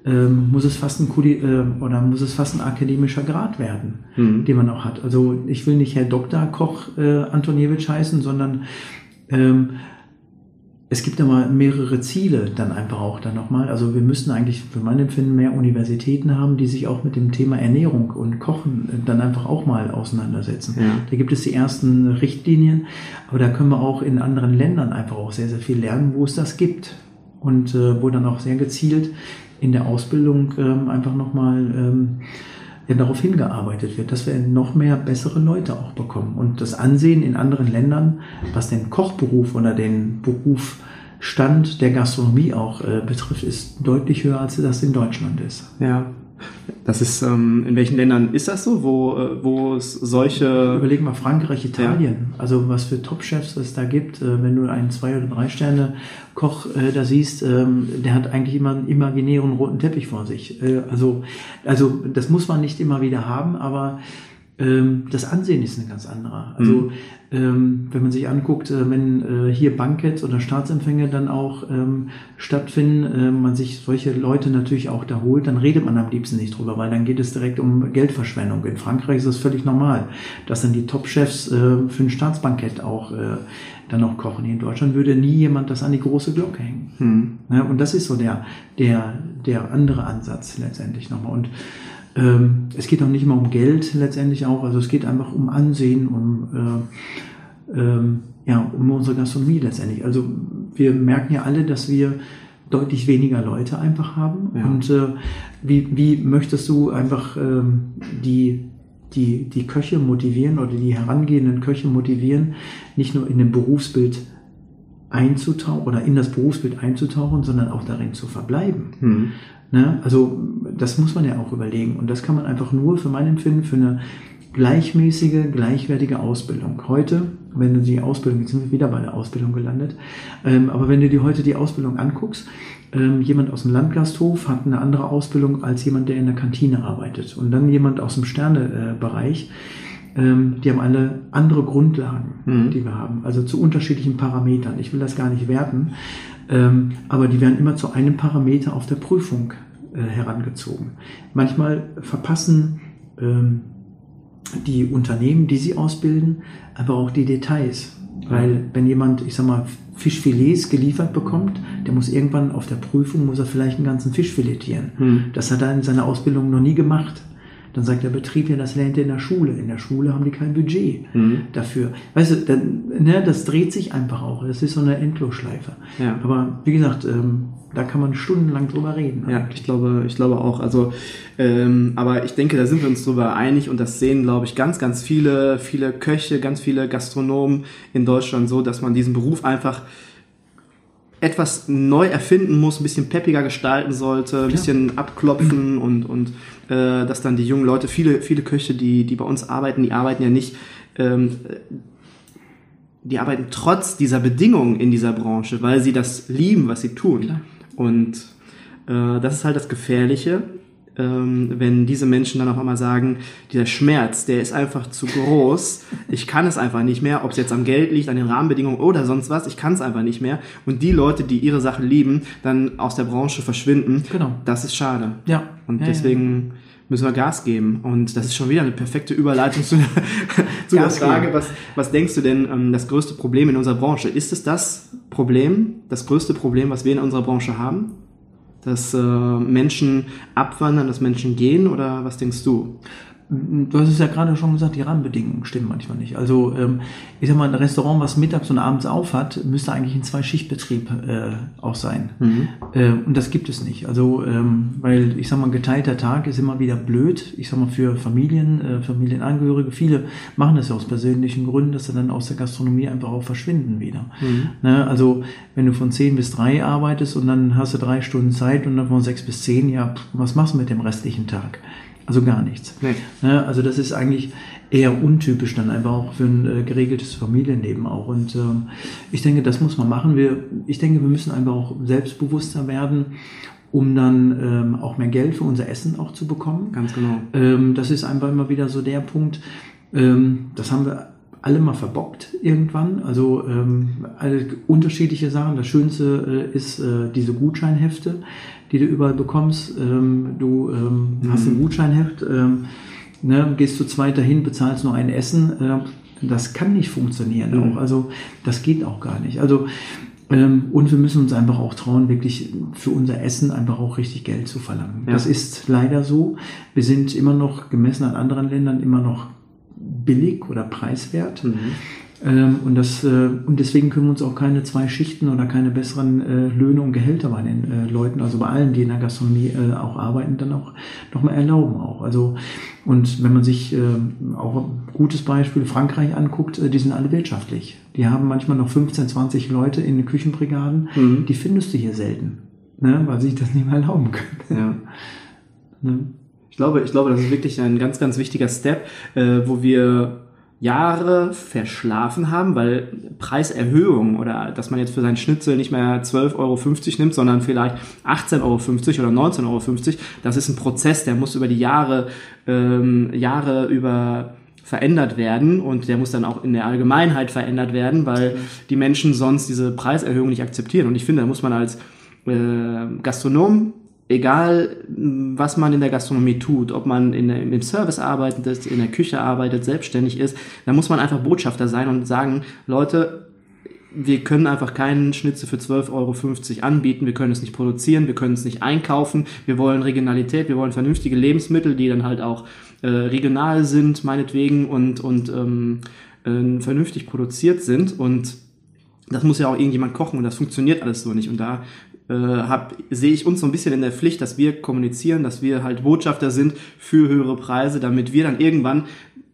ähm, muss es fast ein Kuli äh, oder muss es fast ein akademischer Grad werden, mhm. den man auch hat. Also ich will nicht Herr Dr. Koch äh, Antoniewicz heißen, sondern ähm, es gibt immer mehrere Ziele dann einfach auch dann nochmal. Also wir müssten eigentlich für mein Empfinden mehr Universitäten haben, die sich auch mit dem Thema Ernährung und Kochen äh, dann einfach auch mal auseinandersetzen. Ja. Da gibt es die ersten Richtlinien, aber da können wir auch in anderen Ländern einfach auch sehr, sehr viel lernen, wo es das gibt. Und äh, wo dann auch sehr gezielt in der Ausbildung ähm, einfach nochmal ähm, ja, darauf hingearbeitet wird, dass wir noch mehr bessere Leute auch bekommen. Und das Ansehen in anderen Ländern, was den Kochberuf oder den Berufsstand der Gastronomie auch äh, betrifft, ist deutlich höher, als das in Deutschland ist. Ja, das ist, ähm, in welchen Ländern ist das so, wo, äh, wo es solche... Überleg mal Frankreich, Italien, ja. also was für Top-Chefs es da gibt, äh, wenn du einen Zwei- oder Drei-Sterne-Koch äh, da siehst, ähm, der hat eigentlich immer einen imaginären roten Teppich vor sich. Äh, also, also das muss man nicht immer wieder haben, aber das Ansehen ist ein ganz anderer. Also mhm. ähm, wenn man sich anguckt, äh, wenn äh, hier Bankets oder Staatsempfänge dann auch ähm, stattfinden, äh, man sich solche Leute natürlich auch da holt, dann redet man am liebsten nicht drüber, weil dann geht es direkt um Geldverschwendung. In Frankreich ist das völlig normal, dass dann die Top-Chefs für ein Staatsbankett auch dann auch kochen. In Deutschland würde nie jemand das an die große Glocke hängen. Mhm. Und das ist so der, der, der andere Ansatz letztendlich nochmal. Und ähm, es geht auch nicht immer um Geld letztendlich auch, also es geht einfach um Ansehen, um, äh, ähm, ja, um unsere Gastronomie letztendlich. Also wir merken ja alle, dass wir deutlich weniger Leute einfach haben. Ja. Und äh, wie, wie möchtest du einfach ähm, die, die, die Köche motivieren oder die herangehenden Köche motivieren, nicht nur in dem Berufsbild einzutauchen oder in das Berufsbild einzutauchen, sondern auch darin zu verbleiben. Mhm. Ne? Also das muss man ja auch überlegen. Und das kann man einfach nur für mein Empfinden für eine gleichmäßige, gleichwertige Ausbildung. Heute, wenn du die Ausbildung, jetzt sind wir wieder bei der Ausbildung gelandet, ähm, aber wenn du dir heute die Ausbildung anguckst, ähm, jemand aus dem Landgasthof hat eine andere Ausbildung als jemand, der in der Kantine arbeitet. Und dann jemand aus dem Sternebereich, ähm, die haben alle andere Grundlagen, mhm. die wir haben, also zu unterschiedlichen Parametern. Ich will das gar nicht werten, ähm, aber die werden immer zu einem Parameter auf der Prüfung äh, herangezogen. Manchmal verpassen ähm, die Unternehmen, die sie ausbilden, aber auch die Details. Weil wenn jemand, ich sag mal, Fischfilets geliefert bekommt, der muss irgendwann auf der Prüfung, muss er vielleicht einen ganzen Fisch filetieren. Hm. Das hat er in seiner Ausbildung noch nie gemacht. Dann sagt der Betrieb, ja, das lernt ihr in der Schule. In der Schule haben die kein Budget mhm. dafür. Weißt du, dann, ne, das dreht sich einfach auch. Das ist so eine Endlosschleife. Ja. Aber wie gesagt, ähm, da kann man stundenlang drüber reden. Ja, ich glaube, ich glaube auch. Also, ähm, aber ich denke, da sind wir uns drüber einig und das sehen, glaube ich, ganz, ganz viele, viele Köche, ganz viele Gastronomen in Deutschland so, dass man diesen Beruf einfach etwas neu erfinden muss, ein bisschen peppiger gestalten sollte, ein bisschen abklopfen und, und äh, dass dann die jungen Leute, viele, viele Köche, die, die bei uns arbeiten, die arbeiten ja nicht, ähm, die arbeiten trotz dieser Bedingungen in dieser Branche, weil sie das lieben, was sie tun. Klar. Und äh, das ist halt das Gefährliche, ähm, wenn diese Menschen dann auf einmal sagen, dieser Schmerz, der ist einfach zu groß, ich kann es einfach nicht mehr, ob es jetzt am Geld liegt, an den Rahmenbedingungen oder sonst was, ich kann es einfach nicht mehr. Und die Leute, die ihre Sachen lieben, dann aus der Branche verschwinden, genau. das ist schade. Ja. Und ja, deswegen ja. müssen wir Gas geben. Und das ist schon wieder eine perfekte Überleitung zu, zu der Frage, was, was denkst du denn, ähm, das größte Problem in unserer Branche? Ist es das Problem, das größte Problem, was wir in unserer Branche haben? Dass äh, Menschen abwandern, dass Menschen gehen oder was denkst du? Du hast es ja gerade schon gesagt, die Rahmenbedingungen stimmen manchmal nicht. Also ähm, ich sag mal, ein Restaurant, was mittags und abends auf hat, müsste eigentlich ein Zwei-Schicht-Betrieb äh, auch sein. Mhm. Äh, und das gibt es nicht. Also ähm, weil ich sag mal, geteilter Tag ist immer wieder blöd. Ich sag mal für Familien, äh, Familienangehörige. Viele machen das ja aus persönlichen Gründen, dass sie dann aus der Gastronomie einfach auch verschwinden wieder. Mhm. Ne? Also wenn du von zehn bis drei arbeitest und dann hast du drei Stunden Zeit und dann von sechs bis zehn, ja, was machst du mit dem restlichen Tag? Also gar nichts. Nee. Ne? Also das ist eigentlich eher untypisch dann einfach auch für ein äh, geregeltes Familienleben auch. Und ähm, ich denke, das muss man machen. Wir, ich denke, wir müssen einfach auch selbstbewusster werden, um dann ähm, auch mehr Geld für unser Essen auch zu bekommen. Ganz genau. Ähm, das ist einfach immer wieder so der Punkt. Das haben wir alle mal verbockt irgendwann. Also ähm, alle unterschiedliche Sachen. Das Schönste äh, ist äh, diese Gutscheinhefte die du überall bekommst. Ähm, du ähm, mhm. hast ein Gutscheinheft, ähm, ne, gehst zu zweit dahin, bezahlst nur ein Essen. Äh, das kann nicht funktionieren mhm. auch. Also das geht auch gar nicht. Also ähm, und wir müssen uns einfach auch trauen, wirklich für unser Essen einfach auch richtig Geld zu verlangen. Ja. Das ist leider so. Wir sind immer noch gemessen an anderen Ländern immer noch billig oder preiswert. Mhm. Ähm, und, das, äh, und deswegen können wir uns auch keine zwei Schichten oder keine besseren äh, Löhne und Gehälter bei den äh, Leuten, also bei allen, die in der Gastronomie äh, auch arbeiten, dann auch nochmal erlauben auch. Also und wenn man sich äh, auch ein gutes Beispiel Frankreich anguckt, äh, die sind alle wirtschaftlich. Die haben manchmal noch 15, 20 Leute in den Küchenbrigaden, mhm. die findest du hier selten, ne, weil sie sich das nicht mehr erlauben können. Ja. ne? Ich glaube, ich glaube, das ist wirklich ein ganz, ganz wichtiger Step, äh, wo wir Jahre verschlafen haben, weil Preiserhöhung oder dass man jetzt für seinen Schnitzel nicht mehr 12,50 Euro nimmt, sondern vielleicht 18,50 Euro oder 19,50 Euro, das ist ein Prozess, der muss über die Jahre, ähm, Jahre über verändert werden und der muss dann auch in der Allgemeinheit verändert werden, weil die Menschen sonst diese Preiserhöhung nicht akzeptieren. Und ich finde, da muss man als äh, Gastronom egal was man in der Gastronomie tut, ob man in im Service arbeitet, in der Küche arbeitet, selbstständig ist, da muss man einfach Botschafter sein und sagen, Leute, wir können einfach keinen Schnitzel für 12,50 Euro anbieten, wir können es nicht produzieren, wir können es nicht einkaufen, wir wollen Regionalität, wir wollen vernünftige Lebensmittel, die dann halt auch äh, regional sind, meinetwegen, und, und ähm, äh, vernünftig produziert sind und das muss ja auch irgendjemand kochen und das funktioniert alles so nicht. Und da hab, sehe ich uns so ein bisschen in der Pflicht, dass wir kommunizieren, dass wir halt Botschafter sind für höhere Preise, damit wir dann irgendwann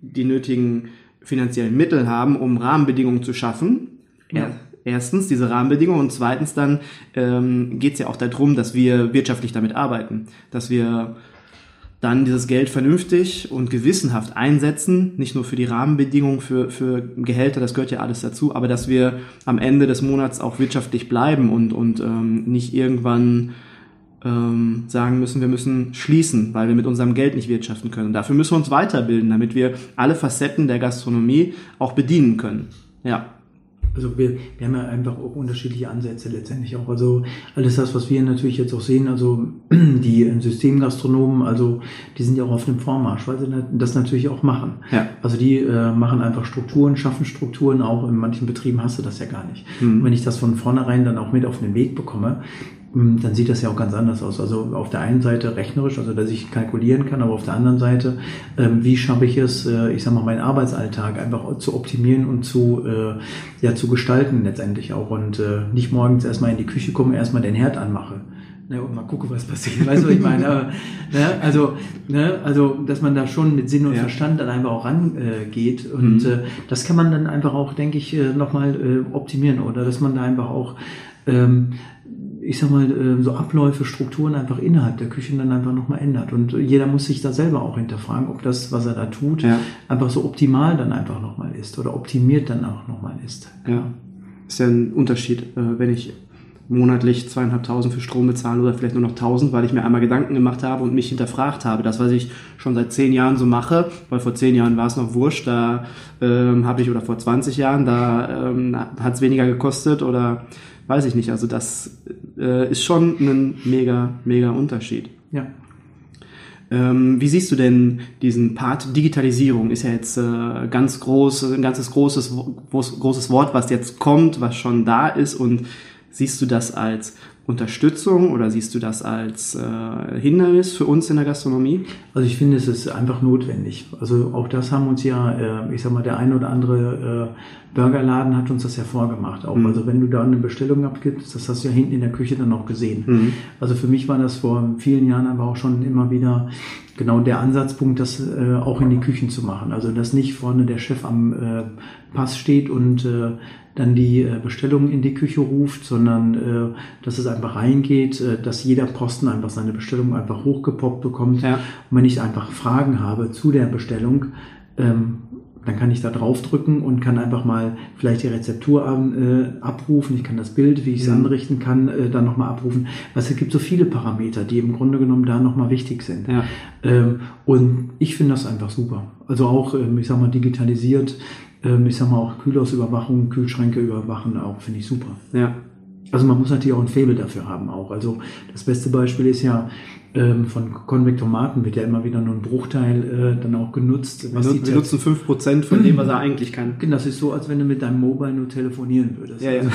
die nötigen finanziellen Mittel haben, um Rahmenbedingungen zu schaffen. Ja. Erstens diese Rahmenbedingungen und zweitens dann ähm, geht es ja auch darum, dass wir wirtschaftlich damit arbeiten, dass wir dann dieses Geld vernünftig und gewissenhaft einsetzen, nicht nur für die Rahmenbedingungen, für, für Gehälter, das gehört ja alles dazu, aber dass wir am Ende des Monats auch wirtschaftlich bleiben und, und ähm, nicht irgendwann ähm, sagen müssen, wir müssen schließen, weil wir mit unserem Geld nicht wirtschaften können. dafür müssen wir uns weiterbilden, damit wir alle Facetten der Gastronomie auch bedienen können. Ja. Also wir, wir haben ja einfach auch unterschiedliche Ansätze letztendlich auch. Also alles das, was wir natürlich jetzt auch sehen, also die Systemgastronomen, also die sind ja auch auf dem Vormarsch, weil sie das natürlich auch machen. Ja. Also die äh, machen einfach Strukturen, schaffen Strukturen, auch in manchen Betrieben hast du das ja gar nicht. Mhm. wenn ich das von vornherein dann auch mit auf den Weg bekomme, dann sieht das ja auch ganz anders aus. Also auf der einen Seite rechnerisch, also dass ich kalkulieren kann, aber auf der anderen Seite, ähm, wie schaffe ich es, äh, ich sag mal, meinen Arbeitsalltag einfach zu optimieren und zu, äh, ja, zu gestalten letztendlich auch und äh, nicht morgens erstmal in die Küche kommen, erstmal den Herd anmache. Ne, und mal gucke, was passiert. Weißt du, was ich meine? Aber, ne, also, ne, also, dass man da schon mit Sinn und ja. Verstand dann einfach auch rangeht. Äh, und mhm. äh, das kann man dann einfach auch, denke ich, äh, nochmal äh, optimieren. Oder dass man da einfach auch ähm, ich sag mal, äh, so Abläufe, Strukturen einfach innerhalb der Küchen dann einfach nochmal ändert. Und jeder muss sich da selber auch hinterfragen, ob das, was er da tut, ja. einfach so optimal dann einfach nochmal ist oder optimiert dann auch nochmal ist. Ja, ist ja ein Unterschied, äh, wenn ich monatlich zweieinhalbtausend für Strom bezahle oder vielleicht nur noch tausend, weil ich mir einmal Gedanken gemacht habe und mich hinterfragt habe. Das, was ich schon seit zehn Jahren so mache, weil vor zehn Jahren war es noch wurscht, da ähm, habe ich, oder vor 20 Jahren, da ähm, hat es weniger gekostet oder weiß ich nicht. Also das äh, ist schon ein mega, mega Unterschied. Ja. Ähm, wie siehst du denn diesen Part Digitalisierung? Ist ja jetzt äh, ganz groß, ein ganzes großes, großes Wort, was jetzt kommt, was schon da ist. Und siehst du das als Unterstützung oder siehst du das als äh, Hindernis für uns in der Gastronomie? Also ich finde, es ist einfach notwendig. Also auch das haben uns ja, äh, ich sag mal, der ein oder andere äh, Burgerladen hat uns das ja vorgemacht. Auch. Mhm. Also wenn du da eine Bestellung abgibst, das hast du ja hinten in der Küche dann auch gesehen. Mhm. Also für mich war das vor vielen Jahren aber auch schon immer wieder genau der Ansatzpunkt, das äh, auch in die Küchen zu machen. Also dass nicht vorne der Chef am äh, Pass steht und äh, dann die äh, Bestellung in die Küche ruft, sondern äh, dass es einfach reingeht, äh, dass jeder Posten einfach seine Bestellung einfach hochgepoppt bekommt. Ja. Und wenn ich einfach Fragen habe zu der Bestellung, ähm, dann kann ich da draufdrücken und kann einfach mal vielleicht die Rezeptur an, äh, abrufen. Ich kann das Bild, wie ich es mhm. anrichten kann, äh, dann nochmal abrufen. Also es gibt so viele Parameter, die im Grunde genommen da nochmal wichtig sind. Ja. Ähm, und ich finde das einfach super. Also auch, ähm, ich sag mal, digitalisiert ich sag mal auch Kühlhausüberwachung, Kühlschränke überwachen, auch finde ich super. Ja. Also man muss natürlich auch ein Faible dafür haben auch. Also das beste Beispiel ist ja ähm, von Konvektomaten wird ja immer wieder nur ein Bruchteil äh, dann auch genutzt. Was wir, wir nutzen fünf Prozent von dem, was er eigentlich kann. Genau, das ist so, als wenn du mit deinem Mobile nur telefonieren würdest. Ja, ja.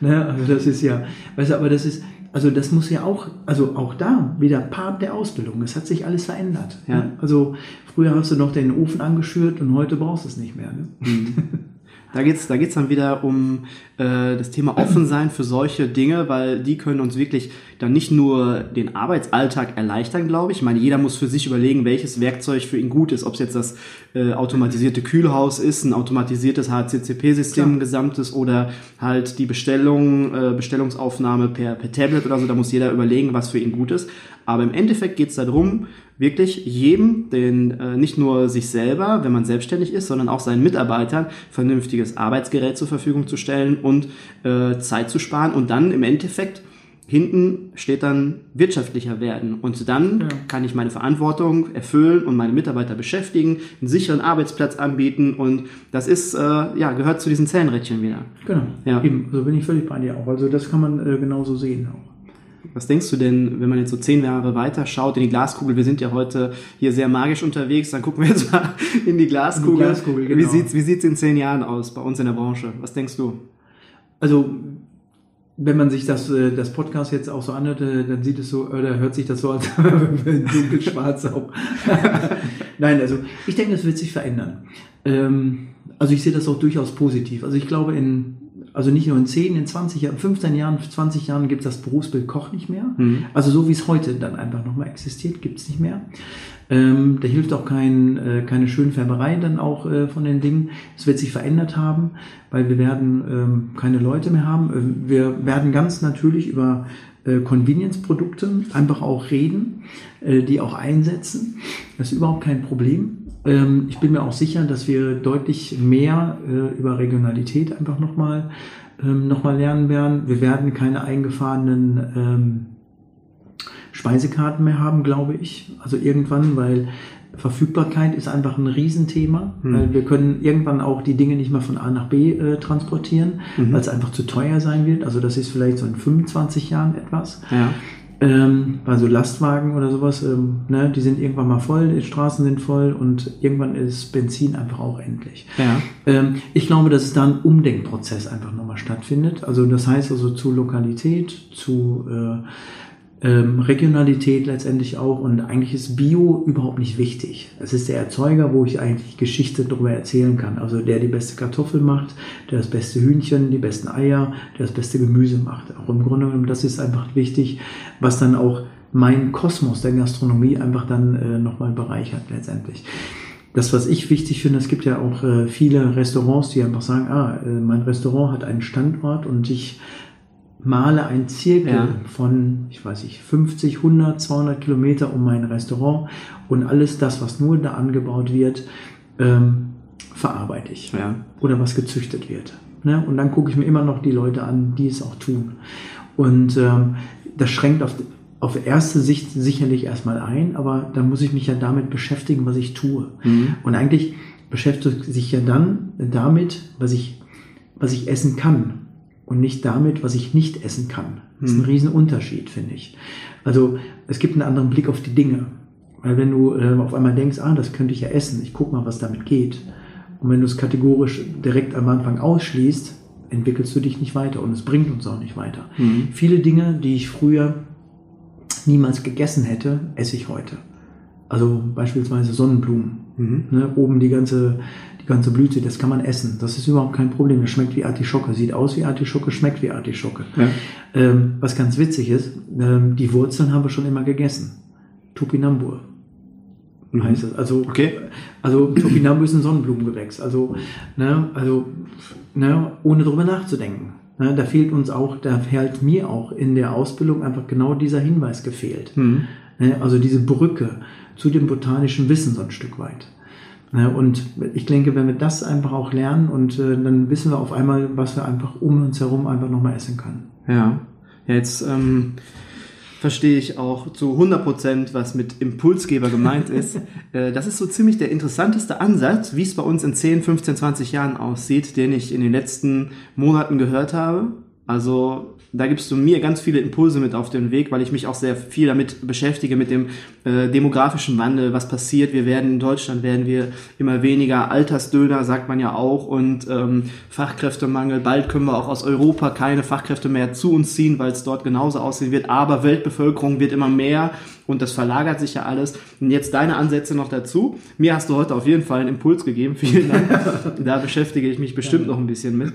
Ne, also das ist ja, weißt du, aber das ist, also das muss ja auch, also auch da wieder Part der Ausbildung. Es hat sich alles verändert. Ja. Ne? Also früher hast du noch den Ofen angeschürt und heute brauchst du es nicht mehr. Ne? Mhm. Da geht's, da geht's dann wieder um äh, das Thema Offensein für solche Dinge, weil die können uns wirklich dann nicht nur den Arbeitsalltag erleichtern, glaube ich. Ich meine, jeder muss für sich überlegen, welches Werkzeug für ihn gut ist, ob es jetzt das äh, automatisierte Kühlhaus ist, ein automatisiertes HCCP-System gesamtes oder halt die Bestellung, äh, Bestellungsaufnahme per, per Tablet oder so. Da muss jeder überlegen, was für ihn gut ist. Aber im Endeffekt geht's darum, wirklich jedem, den äh, nicht nur sich selber, wenn man selbstständig ist, sondern auch seinen Mitarbeitern vernünftiges Arbeitsgerät zur Verfügung zu stellen und äh, Zeit zu sparen und dann im Endeffekt hinten steht dann wirtschaftlicher werden und dann ja. kann ich meine Verantwortung erfüllen und meine Mitarbeiter beschäftigen, einen sicheren Arbeitsplatz anbieten und das ist äh, ja gehört zu diesen Zellenrädchen wieder. Genau. Ja. Eben, so bin ich völlig bei dir auch. Also das kann man äh, genauso sehen auch. Was denkst du denn, wenn man jetzt so zehn Jahre weiter schaut in die Glaskugel? Wir sind ja heute hier sehr magisch unterwegs. Dann gucken wir jetzt mal in die Glaskugel. Die Glaskugel genau. Wie sieht's, wie sieht's in zehn Jahren aus bei uns in der Branche? Was denkst du? Also, wenn man sich das, äh, das Podcast jetzt auch so anhört, äh, dann sieht es so, oder hört sich das so als dunkelschwarz auch. Nein, also, ich denke, es wird sich verändern. Ähm, also, ich sehe das auch durchaus positiv. Also, ich glaube, in also nicht nur in 10, in 20 Jahren, 15 Jahren, 20 Jahren gibt es das Berufsbild Koch nicht mehr. Mhm. Also so wie es heute dann einfach nochmal existiert, gibt es nicht mehr. Ähm, da hilft auch kein, äh, keine Schönfärberei dann auch äh, von den Dingen. Es wird sich verändert haben, weil wir werden ähm, keine Leute mehr haben. Äh, wir werden ganz natürlich über äh, Convenience-Produkte einfach auch reden, äh, die auch einsetzen. Das ist überhaupt kein Problem. Ähm, ich bin mir auch sicher, dass wir deutlich mehr äh, über Regionalität einfach nochmal ähm, noch lernen werden. Wir werden keine eingefahrenen ähm, Speisekarten mehr haben, glaube ich. Also irgendwann, weil Verfügbarkeit ist einfach ein Riesenthema, mhm. weil wir können irgendwann auch die Dinge nicht mehr von A nach B äh, transportieren, mhm. weil es einfach zu teuer sein wird. Also das ist vielleicht so in 25 Jahren etwas. Ja. Ähm, also Lastwagen oder sowas, ähm, ne, die sind irgendwann mal voll, die Straßen sind voll und irgendwann ist Benzin einfach auch endlich. Ja. Ähm, ich glaube, dass es da ein Umdenkprozess einfach nochmal stattfindet. Also das heißt also zu Lokalität, zu äh, ähm, Regionalität letztendlich auch und eigentlich ist Bio überhaupt nicht wichtig. Es ist der Erzeuger, wo ich eigentlich Geschichte darüber erzählen kann. Also der die beste Kartoffel macht, der das beste Hühnchen, die besten Eier, der das beste Gemüse macht. Auch im Grunde genommen, das ist einfach wichtig, was dann auch mein Kosmos der Gastronomie einfach dann äh, nochmal bereichert letztendlich. Das, was ich wichtig finde, es gibt ja auch äh, viele Restaurants, die einfach sagen, ah, äh, mein Restaurant hat einen Standort und ich male ein Zirkel ja. von, ich weiß nicht, 50, 100, 200 Kilometer um mein Restaurant und alles das, was nur da angebaut wird, ähm, verarbeite ich. Ja. Oder was gezüchtet wird. Ne? Und dann gucke ich mir immer noch die Leute an, die es auch tun. Und ähm, das schränkt auf, auf erste Sicht sicherlich erstmal ein, aber dann muss ich mich ja damit beschäftigen, was ich tue. Mhm. Und eigentlich beschäftigt sich ja dann damit, was ich, was ich essen kann und nicht damit, was ich nicht essen kann. Das ist ein hm. Riesenunterschied, finde ich. Also es gibt einen anderen Blick auf die Dinge. Weil wenn du äh, auf einmal denkst, ah, das könnte ich ja essen, ich guck mal, was damit geht. Und wenn du es kategorisch direkt am Anfang ausschließt, entwickelst du dich nicht weiter und es bringt uns auch nicht weiter. Mhm. Viele Dinge, die ich früher niemals gegessen hätte, esse ich heute. Also beispielsweise Sonnenblumen. Mhm. Ne, oben die ganze die ganze Blüte, das kann man essen. Das ist überhaupt kein Problem. Das schmeckt wie Artischocke, sieht aus wie Artischocke, schmeckt wie Artischocke. Ja. Ähm, was ganz witzig ist, ähm, die Wurzeln haben wir schon immer gegessen. Tupinambur mhm. heißt es. Also, okay. also Topinambur ist ein Sonnenblumengewächs. Also, ne, also ne, ohne drüber nachzudenken. Ne, da fehlt uns auch, da fehlt mir auch in der Ausbildung einfach genau dieser Hinweis gefehlt. Mhm. Ne, also diese Brücke zu dem botanischen Wissen so ein Stück weit. Ne, und ich denke, wenn wir das einfach auch lernen und äh, dann wissen wir auf einmal, was wir einfach um uns herum einfach nochmal essen können. Ja, ja jetzt ähm, verstehe ich auch zu 100 Prozent, was mit Impulsgeber gemeint ist. äh, das ist so ziemlich der interessanteste Ansatz, wie es bei uns in 10, 15, 20 Jahren aussieht, den ich in den letzten Monaten gehört habe. Also da gibst du mir ganz viele Impulse mit auf den Weg, weil ich mich auch sehr viel damit beschäftige, mit dem äh, demografischen Wandel, was passiert. Wir werden in Deutschland, werden wir immer weniger Altersdöner, sagt man ja auch, und ähm, Fachkräftemangel. Bald können wir auch aus Europa keine Fachkräfte mehr zu uns ziehen, weil es dort genauso aussehen wird. Aber Weltbevölkerung wird immer mehr und das verlagert sich ja alles. Und jetzt deine Ansätze noch dazu. Mir hast du heute auf jeden Fall einen Impuls gegeben. Vielen Dank. da beschäftige ich mich bestimmt noch ein bisschen mit.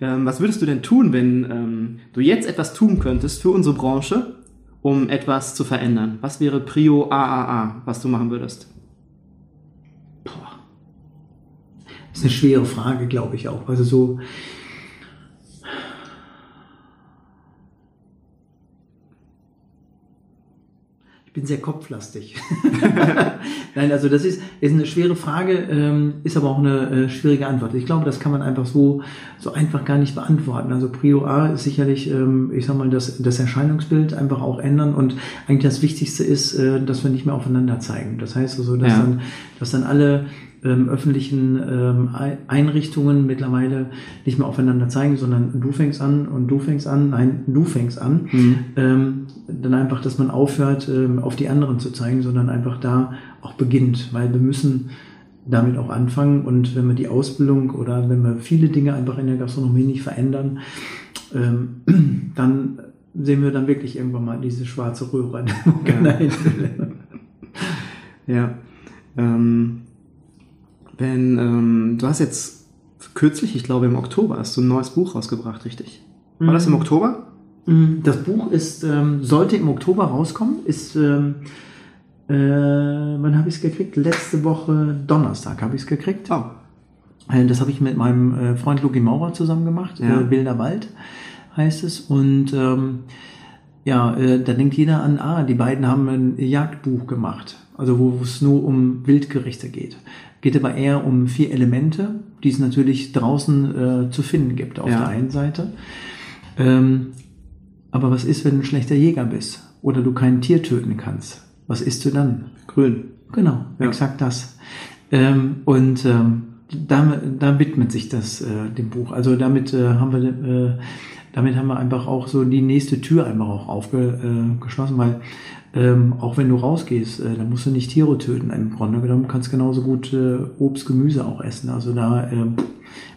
Ähm, was würdest du denn tun, wenn ähm, du jetzt etwas tun könntest für unsere Branche, um etwas zu verändern? Was wäre Prio AAA, was du machen würdest? Boah. Das ist eine schwere Frage, glaube ich auch. Also so Ich bin sehr kopflastig. Nein, also das ist, ist eine schwere Frage, ähm, ist aber auch eine äh, schwierige Antwort. Ich glaube, das kann man einfach so, so einfach gar nicht beantworten. Also Prio A ist sicherlich, ähm, ich sag mal, das, das Erscheinungsbild einfach auch ändern und eigentlich das Wichtigste ist, äh, dass wir nicht mehr aufeinander zeigen. Das heißt also, dass, ja. dann, dass dann alle ähm, öffentlichen ähm, Einrichtungen mittlerweile nicht mehr aufeinander zeigen, sondern du fängst an und du fängst an, nein, du fängst an. Mhm. Ähm, dann einfach, dass man aufhört, ähm, auf die anderen zu zeigen, sondern einfach da auch beginnt, weil wir müssen damit auch anfangen und wenn wir die Ausbildung oder wenn wir viele Dinge einfach in der Gastronomie nicht verändern, ähm, dann sehen wir dann wirklich irgendwann mal diese schwarze Röhre. ja. ja. Ähm, wenn, ähm, du hast jetzt kürzlich, ich glaube im Oktober, hast du ein neues Buch rausgebracht, richtig? War mhm. das im Oktober? Mhm. Das Buch ist, ähm, sollte im Oktober rauskommen, ist, ähm, äh, wann habe ich es gekriegt? Letzte Woche Donnerstag habe ich es gekriegt. Oh. Äh, das habe ich mit meinem äh, Freund Luki Maurer zusammen gemacht. Ja. Äh, Wilder Wald heißt es. Und ähm, ja, da denkt jeder an, ah, die beiden haben ein Jagdbuch gemacht. Also wo es nur um Wildgerichte geht geht aber eher um vier Elemente, die es natürlich draußen zu finden gibt auf ja. der einen Seite. Ähm, aber was ist, wenn du ein schlechter Jäger bist? oder du kein Tier töten kannst, was isst du dann? Grün. Genau, Ja. exakt das. Ähm, und ähm, damit, da widmet sich das äh, dem Buch. Also damit äh, haben wir äh, damit haben wir einfach auch so die nächste Tür einfach auch aufgeschlossen, äh, weil ähm, auch wenn du rausgehst, äh, dann musst du nicht Tiere töten. Im Grunde genommen kannst du genauso gut äh, Obst, Gemüse auch essen. Also da ähm,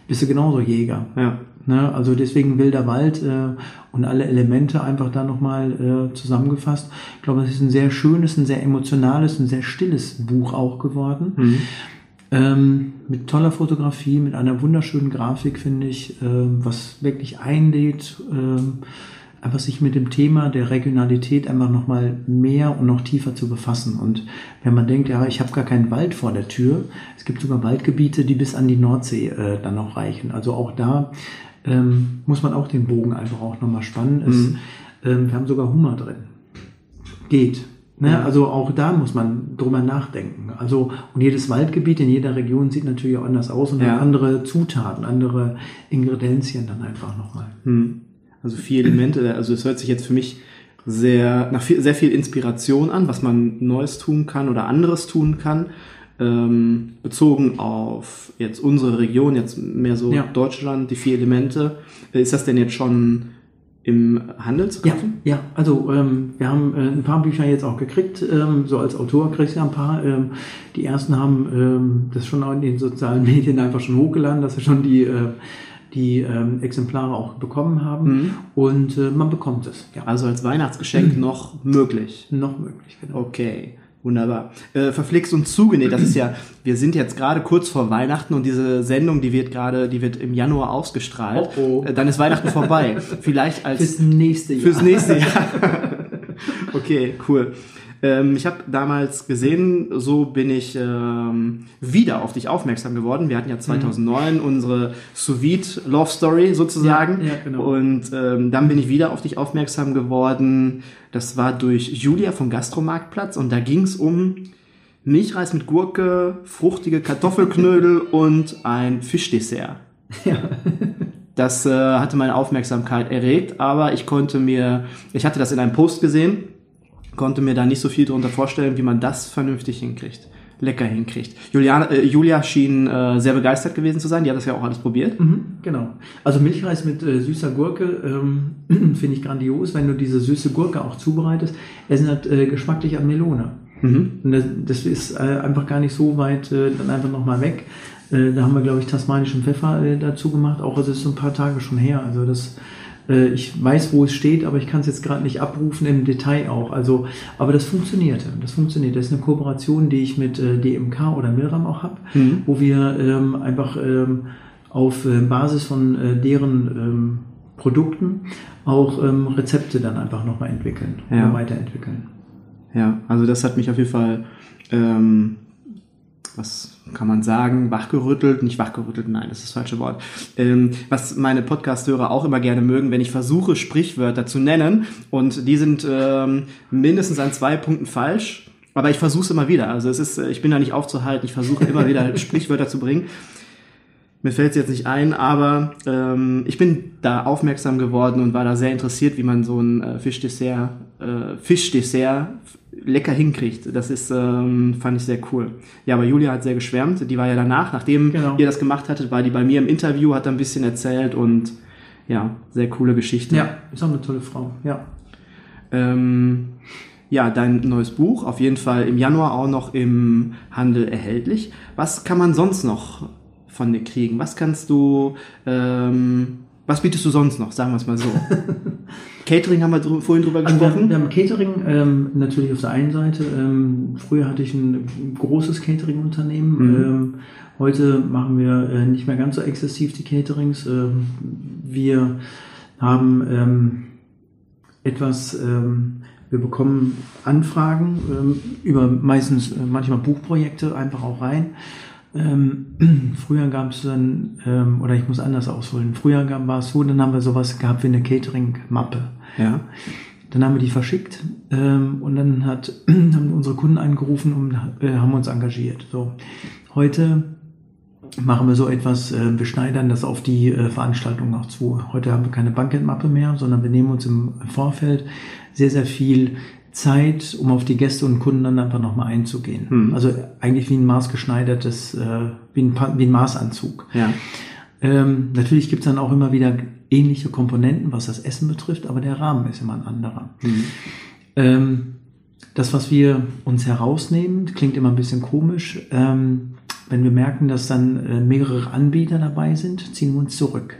bist du genauso Jäger. Ja. Ne? Also deswegen Wilder Wald äh, und alle Elemente einfach da nochmal äh, zusammengefasst. Ich glaube, es ist ein sehr schönes, ein sehr emotionales, ein sehr stilles Buch auch geworden. Mhm. Ähm, mit toller Fotografie, mit einer wunderschönen Grafik, finde ich, ähm, was wirklich einlädt, ähm, einfach sich mit dem Thema der Regionalität einfach nochmal mehr und noch tiefer zu befassen. Und wenn man denkt, ja, ich habe gar keinen Wald vor der Tür, es gibt sogar Waldgebiete, die bis an die Nordsee äh, dann noch reichen. Also auch da ähm, muss man auch den Bogen einfach auch nochmal spannen. Es, Mhm. ähm, wir haben sogar Hummer drin. Geht. Ne? Ja. Also auch da muss man drüber nachdenken. Also und jedes Waldgebiet in jeder Region sieht natürlich auch anders aus und Ja. hat andere Zutaten, andere Ingredienzien dann einfach nochmal. Hm. Also vier Elemente, also es hört sich jetzt für mich sehr nach viel, sehr viel Inspiration an, was man Neues tun kann oder anderes tun kann. Ähm, bezogen auf jetzt unsere Region, jetzt mehr so Ja. Deutschland, die vier Elemente. Äh, Ist das denn jetzt schon im Handel zu Ja, kaufen? ja, also ähm, wir haben äh, ein paar Bücher jetzt auch gekriegt. Ähm, so als Autor kriegst du ja ein paar. Ähm, die ersten haben ähm, das schon auch in den sozialen Medien einfach schon hochgeladen, dass sie schon die, äh, die ähm, Exemplare auch bekommen haben. Mhm. Und äh, man bekommt es. Ja, Also als Weihnachtsgeschenk noch möglich. noch möglich, genau. Okay, wunderbar. Äh, verflixt und zugenäht, das ist ja, wir sind jetzt gerade kurz vor Weihnachten und diese Sendung, die wird gerade, die wird im Januar ausgestrahlt. Oh, oh. Äh, Dann ist Weihnachten vorbei. Vielleicht als Fürs nächste Jahr. fürs nächste Jahr. okay, cool. Ähm, ich habe damals gesehen, so bin ich ähm, wieder auf dich aufmerksam geworden. Wir hatten ja 2009 unsere Sous Vide Love Story sozusagen. Ja, ja, genau. Und ähm, dann bin ich wieder auf dich aufmerksam geworden. Das war durch Julia vom Gastromarktplatz und da ging es um Milchreis mit Gurke, fruchtige Kartoffelknödel und ein Fischdessert. Ja. Das äh, hatte meine Aufmerksamkeit erregt, aber ich konnte mir, ich hatte das in einem Post gesehen, konnte mir da nicht so viel darunter vorstellen, wie man das vernünftig hinkriegt, lecker hinkriegt. Juliana, äh, Julia schien äh, sehr begeistert gewesen zu sein, die hat das ja auch alles probiert. Mhm, genau. Also Milchreis mit äh, süßer Gurke ähm, finde ich grandios, wenn du diese süße Gurke auch zubereitest. Es hat äh, geschmacklich an Melone. Mhm. Und das, das ist äh, einfach gar nicht so weit äh, dann einfach nochmal weg. Da haben wir, glaube ich, tasmanischen Pfeffer dazu gemacht. Auch es ist so ein paar Tage schon her. Also das, äh, ich weiß, wo es steht, aber ich kann es jetzt gerade nicht abrufen im Detail auch. Also, aber das funktionierte. Das funktioniert. Das ist eine Kooperation, die ich mit äh, DMK oder Milram auch habe, Mhm. wo wir ähm, einfach ähm, auf äh, Basis von äh, deren ähm, Produkten auch ähm, Rezepte dann einfach nochmal entwickeln Ja. weiterentwickeln. Ja, also das hat mich auf jeden Fall, ähm, was kann man sagen, wachgerüttelt, nicht wachgerüttelt, nein, das ist das falsche Wort. Ähm, was meine Podcast-Hörer auch immer gerne mögen, wenn ich versuche, Sprichwörter zu nennen und die sind ähm, mindestens an zwei Punkten falsch, aber ich versuche es immer wieder. Also es ist, äh, ich bin da nicht aufzuhalten, ich versuche immer wieder Sprichwörter zu bringen. Mir fällt es jetzt nicht ein, aber ähm, ich bin da aufmerksam geworden und war da sehr interessiert, wie man so ein äh, Fischdessert, äh, Fischdessert lecker hinkriegt. Das ist, ähm, fand ich sehr cool. Ja, aber Julia hat sehr geschwärmt. Die war ja danach, nachdem Genau. ihr das gemacht hattet, war die bei mir im Interview, hat da ein bisschen erzählt und ja, sehr coole Geschichte. Ja, ist auch eine tolle Frau. Ja. Ähm, ja, dein neues Buch, auf jeden Fall im Januar auch noch im Handel erhältlich. Was kann man sonst noch von dir kriegen? Was kannst du, ähm, was bietest du sonst noch? Sagen wir es mal so. Catering haben wir drü vorhin drüber Also wir, haben- gesprochen. wir haben Catering ähm, natürlich auf der einen Seite. Ähm, früher hatte ich ein großes Catering-Unternehmen. Mhm. Ähm, heute machen wir äh, nicht mehr ganz so exzessiv die Caterings. Ähm, wir haben ähm, etwas, ähm, wir bekommen Anfragen über meistens äh, manchmal Buchprojekte einfach auch rein. Ähm, früher gab es dann, ähm, oder ich muss anders ausholen, früher gab, war es so, dann haben wir sowas gehabt wie eine Catering-Mappe. Ja. Dann haben wir die verschickt ähm, und dann hat, haben unsere Kunden angerufen und äh, haben uns engagiert. So. Heute machen wir so etwas, äh, wir schneidern das auf die äh, Veranstaltung noch zu. Heute haben wir keine Banketmappe mehr, sondern wir nehmen uns im Vorfeld sehr, sehr viel Zeit, um auf die Gäste und Kunden dann einfach nochmal einzugehen. Mhm. Also eigentlich wie ein maßgeschneidertes, äh, wie, ein, wie ein Maßanzug. Ja. Ähm, natürlich gibt's dann auch immer wieder ähnliche Komponenten, was das Essen betrifft, aber der Rahmen ist immer ein anderer. Mhm. Ähm, das, was wir uns herausnehmen, klingt immer ein bisschen komisch. Ähm, wenn wir merken, dass dann äh, mehrere Anbieter dabei sind, ziehen wir uns zurück.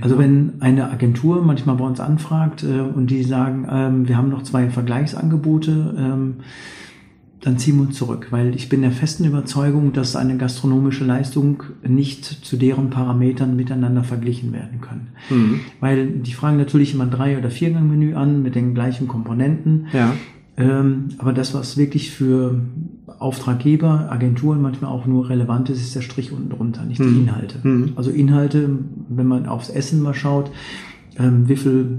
Also wenn eine Agentur manchmal bei uns anfragt äh, und die sagen, ähm, wir haben noch zwei Vergleichsangebote, ähm, dann ziehen wir uns zurück, weil ich bin der festen Überzeugung, dass eine gastronomische Leistung nicht zu deren Parametern miteinander verglichen werden können. Mhm. Weil die fragen natürlich immer ein Drei- oder Viergang-Menü an mit den gleichen Komponenten. Ja. Ähm, aber das, was wirklich für Auftraggeber, Agenturen manchmal auch nur relevant ist, ist der Strich unten drunter, nicht mhm. die Inhalte. Mhm. Also Inhalte, wenn man aufs Essen mal schaut, ähm, wie viel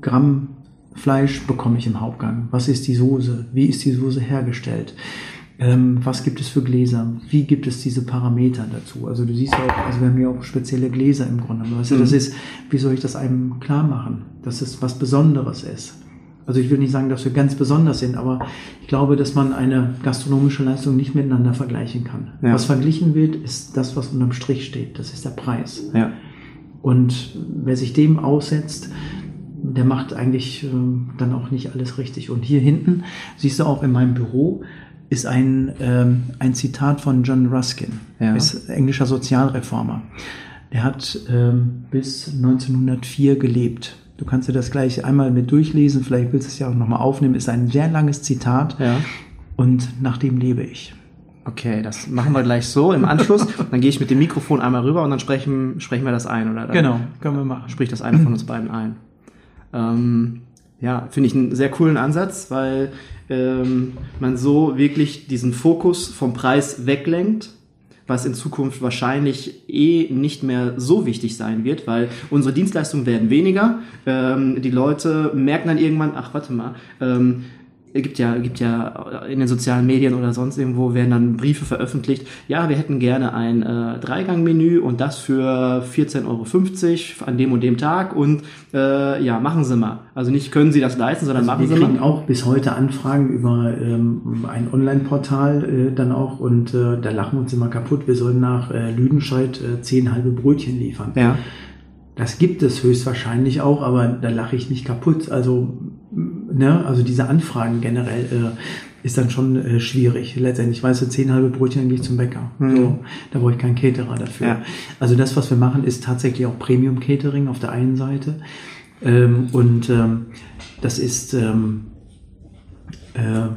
Gramm Fleisch bekomme ich im Hauptgang? Was ist die Soße? Wie ist die Soße hergestellt? Ähm, was gibt es für Gläser? Wie gibt es diese Parameter dazu? Also du siehst auch, also wir haben ja auch spezielle Gläser im Grunde. Weißt du, das mhm. ist, wie soll ich das einem klar machen, dass es was Besonderes ist? Also ich will nicht sagen, dass wir ganz besonders sind, aber ich glaube, dass man eine gastronomische Leistung nicht miteinander vergleichen kann. Ja. Was verglichen wird, ist das, was unterm Strich steht. Das ist der Preis. Ja. Und wer sich dem aussetzt, der macht eigentlich äh, dann auch nicht alles richtig. Und hier hinten siehst du auch in meinem Büro ist ein, ähm, ein Zitat von John Ruskin, ja. ist englischer Sozialreformer. Der hat ähm, bis 1904 gelebt. Du kannst dir das gleich einmal mit durchlesen, vielleicht willst du es ja auch nochmal aufnehmen. Ist ein sehr langes Zitat ja. und nach dem lebe ich. Okay, das machen wir gleich so im Anschluss. dann gehe ich mit dem Mikrofon einmal rüber und dann sprechen, sprechen wir das ein, oder? Genau, können wir machen. Spricht das eine von uns beiden ein. Ähm, ja, finde ich einen sehr coolen Ansatz, weil ähm, man so wirklich diesen Fokus vom Preis weglenkt, was in Zukunft wahrscheinlich eh nicht mehr so wichtig sein wird, weil unsere Dienstleistungen werden weniger. Ähm, die Leute merken dann irgendwann, ach warte mal, ähm, gibt ja, gibt ja in den sozialen Medien oder sonst irgendwo werden dann Briefe veröffentlicht. Ja, wir hätten gerne ein äh, Dreigang-Menü und das für 14,50 Euro an dem und dem Tag und äh, ja, machen Sie mal. Also nicht können Sie das leisten, sondern also machen Sie mal. Wir kriegen auch bis heute Anfragen über ähm, ein Online-Portal äh, dann auch und äh, da lachen wir uns immer kaputt. Wir sollen nach äh, Lüdenscheid äh, zehn halbe Brötchen liefern. Ja. Das gibt es höchstwahrscheinlich auch, aber da lache ich mich kaputt. Also, ne, also diese Anfragen generell äh, ist dann schon äh, schwierig. Letztendlich, weißt du, zehn halbe Brötchen, dann gehe ich zum Bäcker. Mhm. So, da brauche ich keinen Caterer dafür. Ja. Also das, was wir machen, ist tatsächlich auch Premium Catering auf der einen Seite. Ähm, und ähm, das ist ähm, äh,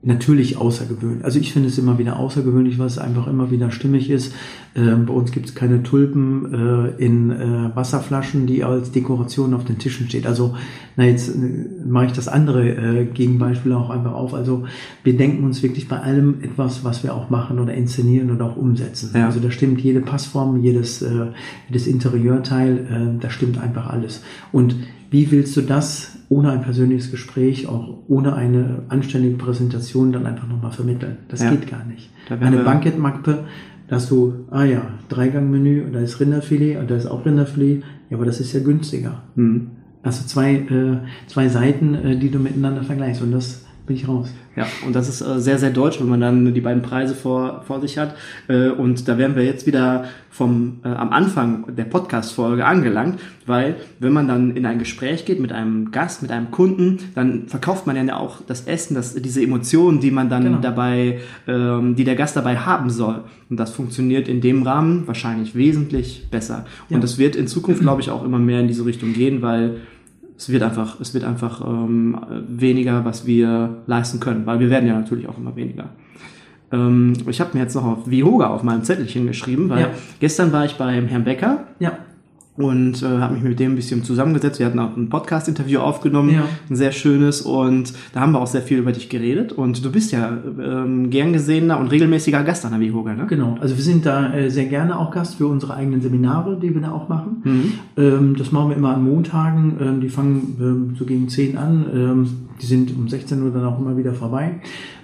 natürlich außergewöhnlich. Also ich finde es immer wieder außergewöhnlich, weil es einfach immer wieder stimmig ist. Ähm, bei uns gibt es keine Tulpen äh, in äh, Wasserflaschen, die als Dekoration auf den Tischen steht. Also na jetzt äh, mache ich das andere äh, Gegenbeispiel auch einfach auf. Also wir denken uns wirklich bei allem etwas, was wir auch machen oder inszenieren oder auch umsetzen. Ja. Also da stimmt jede Passform, jedes, äh, jedes Interieurteil, äh, da stimmt einfach alles. Und wie willst du das ohne ein persönliches Gespräch, auch ohne eine anständige Präsentation dann einfach nochmal vermitteln? Das ja. geht gar nicht. Eine Bankettmappe, da hast du, ah ja, Dreigangmenü, da ist Rinderfilet, und da ist auch Rinderfilet, ja, aber das ist ja günstiger. Mhm. Also zwei, äh, zwei Seiten, äh, die du miteinander vergleichst und das bin ich raus. Ja, und das ist äh, sehr, sehr deutsch, wenn man dann die beiden Preise vor, vor sich hat. Äh, und da wären wir jetzt wieder vom äh, am Anfang der Podcast-Folge angelangt, weil wenn man dann in ein Gespräch geht mit einem Gast, mit einem Kunden, dann verkauft man ja auch das Essen, das, diese Emotionen, die man dann genau. dabei, ähm, die der Gast dabei haben soll. Und das funktioniert in dem Rahmen wahrscheinlich wesentlich besser. Ja. Und es wird in Zukunft, glaube ich, auch immer mehr in diese Richtung gehen, weil es wird einfach, es wird einfach ähm, weniger, was wir leisten können, weil wir werden ja natürlich auch immer weniger. Ähm, ich habe mir jetzt noch auf Vihoga auf meinem Zettelchen geschrieben, weil ja. gestern war ich beim Herrn Becker. Ja und äh, habe mich mit dem ein bisschen zusammengesetzt. Wir hatten auch ein Podcast-Interview aufgenommen, ja. ein sehr schönes und da haben wir auch sehr viel über dich geredet und du bist ja ähm, gern gesehener und regelmäßiger Gast an der Vihoga, ne? Genau, also wir sind da äh, sehr gerne auch Gast für unsere eigenen Seminare, die wir da auch machen. Mhm. Ähm, das machen wir immer an Montagen, ähm, die fangen ähm, so gegen 10 an, ähm, die sind um 16 Uhr dann auch immer wieder vorbei.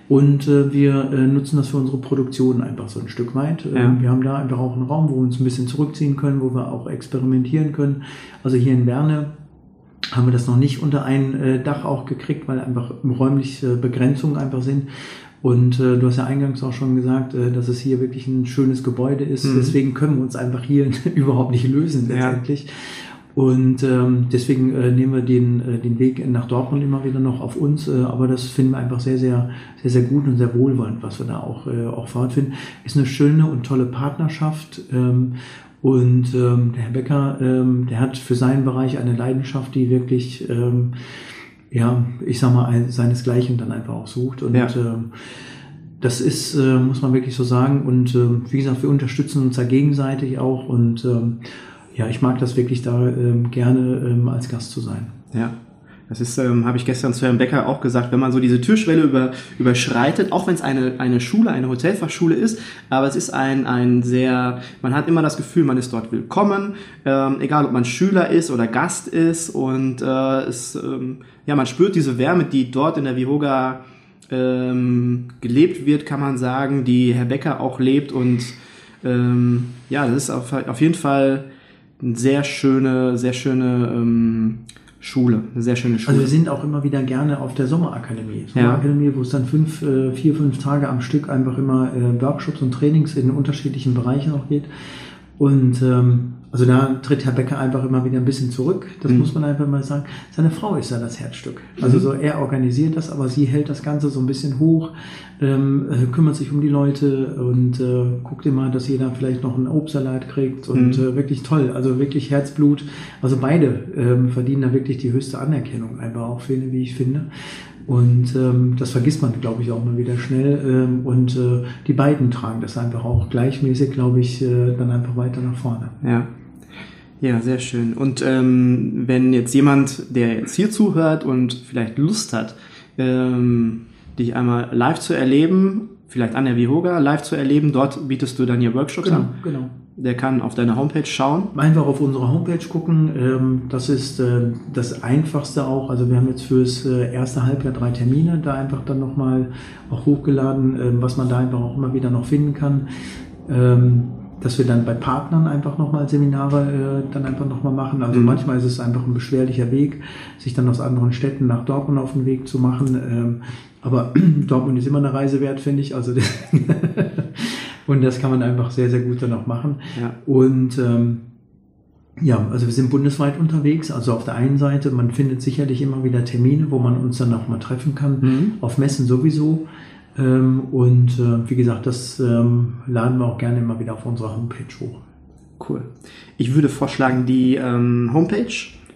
Und äh, wir äh, nutzen das für unsere Produktion einfach so ein Stück weit. Ähm, ja. Wir haben da einfach auch einen Raum, wo wir uns ein bisschen zurückziehen können, wo wir auch experimentieren können. Also hier in Berne haben wir das noch nicht unter ein äh, Dach auch gekriegt, weil einfach räumliche Begrenzungen einfach sind. Und äh, du hast ja eingangs auch schon gesagt, äh, dass es hier wirklich ein schönes Gebäude ist. Mhm. Deswegen können wir uns einfach hier überhaupt nicht lösen letztendlich. Und ähm, deswegen äh, nehmen wir den, äh, den Weg nach Dortmund immer wieder noch auf uns. Äh, aber das finden wir einfach sehr, sehr, sehr, sehr gut und sehr wohlwollend, was wir da auch, äh, auch fortfinden. Ist eine schöne und tolle Partnerschaft. Ähm, und ähm, der Herr Becker, ähm, der hat für seinen Bereich eine Leidenschaft, die wirklich, ähm, ja, ich sag mal, seinesgleichen dann einfach auch sucht. Und ja. ähm, das ist, äh, muss man wirklich so sagen. Und äh, wie gesagt, wir unterstützen uns da gegenseitig auch. Und ähm, ja, ich mag das wirklich da ähm, gerne ähm, als Gast zu sein. Ja. Das ist, ähm, habe ich gestern zu Herrn Becker auch gesagt, wenn man so diese Türschwelle über, überschreitet, auch wenn es eine, eine Schule, eine Hotelfachschule ist, aber es ist ein, ein sehr, man hat immer das Gefühl, man ist dort willkommen, ähm, egal ob man Schüler ist oder Gast ist und äh, es, ähm, ja, man spürt diese Wärme, die dort in der Vihoga ähm, gelebt wird, kann man sagen, die Herr Becker auch lebt und ähm, ja, das ist auf, auf jeden Fall eine sehr schöne, sehr schöne ähm, Schule, eine sehr schöne Schule. Also wir sind auch immer wieder gerne auf der Sommerakademie. Sommerakademie, ja. wo es dann fünf, äh, vier, fünf Tage am Stück einfach immer äh, Workshops und Trainings in unterschiedlichen Bereichen auch geht. Und ähm, also da tritt Herr Becker einfach immer wieder ein bisschen zurück. Das mhm. muss man einfach mal sagen. Seine Frau ist ja das Herzstück. Also mhm. so er organisiert das, aber sie hält das Ganze so ein bisschen hoch, ähm, äh, kümmert sich um die Leute und äh, guckt immer, dass jeder vielleicht noch einen Obstsalat kriegt und mhm. äh, wirklich toll. Also wirklich Herzblut. Also beide ähm, verdienen da wirklich die höchste Anerkennung, einfach auch finde, wie ich finde. Und ähm, das vergisst man, glaube ich, auch mal wieder schnell. Ähm, und äh, die beiden tragen das einfach auch gleichmäßig, glaube ich, äh, dann einfach weiter nach vorne. Ja. Ja, sehr schön. Und ähm, wenn jetzt jemand, der jetzt hier zuhört und vielleicht Lust hat, ähm, dich einmal live zu erleben, vielleicht an der Vihoga live zu erleben, dort bietest du dann hier Workshops genau, an. Genau. Der kann auf deine Homepage schauen. Einfach auf unsere Homepage gucken. Ähm, das ist äh, das Einfachste auch. Also wir haben jetzt fürs äh, erste Halbjahr drei Termine da einfach dann nochmal auch hochgeladen, ähm, was man da einfach auch immer wieder noch finden kann. Dass wir dann bei Partnern einfach nochmal Seminare äh, dann einfach nochmal machen. Also mhm. manchmal ist es einfach ein beschwerlicher Weg, sich dann aus anderen Städten nach Dortmund auf den Weg zu machen. Ähm, aber Dortmund ist immer eine Reise wert, finde ich. Also und das kann man einfach sehr, sehr gut dann auch machen. Ja. Und ähm, ja, also wir sind bundesweit unterwegs. Also auf der einen Seite, man findet sicherlich immer wieder Termine, wo man uns dann auch mal treffen kann. Mhm. Auf Messen sowieso. Ähm, und äh, wie gesagt, das ähm, laden wir auch gerne immer wieder auf unserer Homepage hoch. Cool. Ich würde vorschlagen, die ähm, Homepage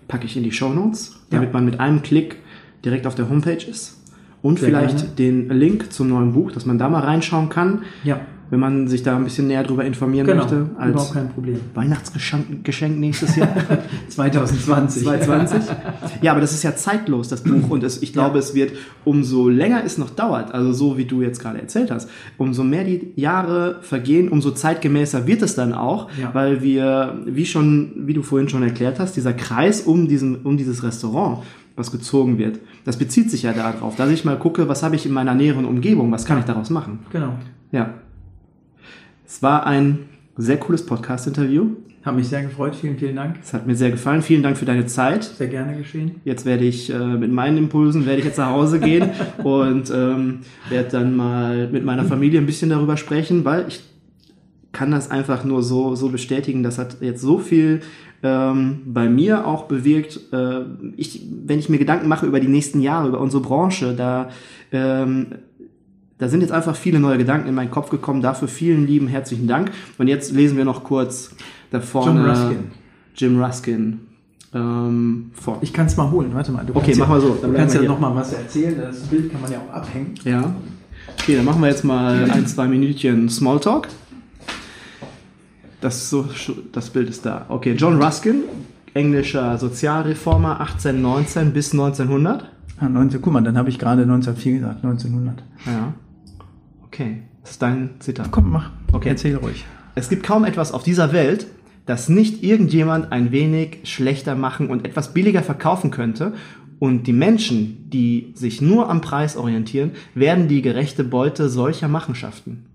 packe ich in die Show Notes, damit ja. man mit einem Klick direkt auf der Homepage ist. Und Sehr vielleicht gerne. den Link zum neuen Buch, dass man da mal reinschauen kann. Ja wenn man sich da ein bisschen näher drüber informieren genau, möchte. Als überhaupt kein Problem. Weihnachtsgeschenk nächstes Jahr. 2020. 2020. Ja, aber das ist ja zeitlos, das Buch. Und es, ich glaube, ja. es wird, umso länger es noch dauert, also so wie du jetzt gerade erzählt hast, umso mehr die Jahre vergehen, umso zeitgemäßer wird es dann auch, ja. weil wir, wie schon, wie du vorhin schon erklärt hast, dieser Kreis um diesen, um dieses Restaurant, was gezogen wird. Das bezieht sich ja darauf, dass ich mal gucke, was habe ich in meiner näheren Umgebung, was kann ich daraus machen. Genau. Ja. Es war ein sehr cooles Podcast-Interview. Hat mich sehr gefreut. Vielen, vielen Dank. Es hat mir sehr gefallen. Vielen Dank für deine Zeit. Sehr gerne geschehen. Jetzt werde ich äh, mit meinen Impulsen werde ich jetzt nach Hause gehen und ähm, werde dann mal mit meiner Familie ein bisschen darüber sprechen, weil ich kann das einfach nur so so bestätigen. Das hat jetzt so viel ähm, bei mir auch bewirkt. Äh, ich, wenn ich mir Gedanken mache über die nächsten Jahre, über unsere Branche, da ähm, da sind jetzt einfach viele neue Gedanken in meinen Kopf gekommen. Dafür vielen lieben herzlichen Dank. Und jetzt lesen wir noch kurz da vorne. Jim Ruskin. Jim Ruskin. Ähm, vor. Ich kann es mal holen. Warte mal. Du okay, mach mal so. Dann du kannst ja noch mal was erzählen. Das Bild kann man ja auch abhängen. Ja. Okay, dann machen wir jetzt mal ein, zwei Minütchen Smalltalk. Das, so, das Bild ist da. Okay, John Ruskin, englischer Sozialreformer 1819 bis 1900. Ah, 19, guck mal, dann habe ich gerade 1904 gesagt, 1900. Ja. Okay, das ist dein Zitat. Komm, mach. Okay. Erzähl ruhig. Es gibt kaum etwas auf dieser Welt, das nicht irgendjemand ein wenig schlechter machen und etwas billiger verkaufen könnte. Und die Menschen, die sich nur am Preis orientieren, werden die gerechte Beute solcher Machenschaften.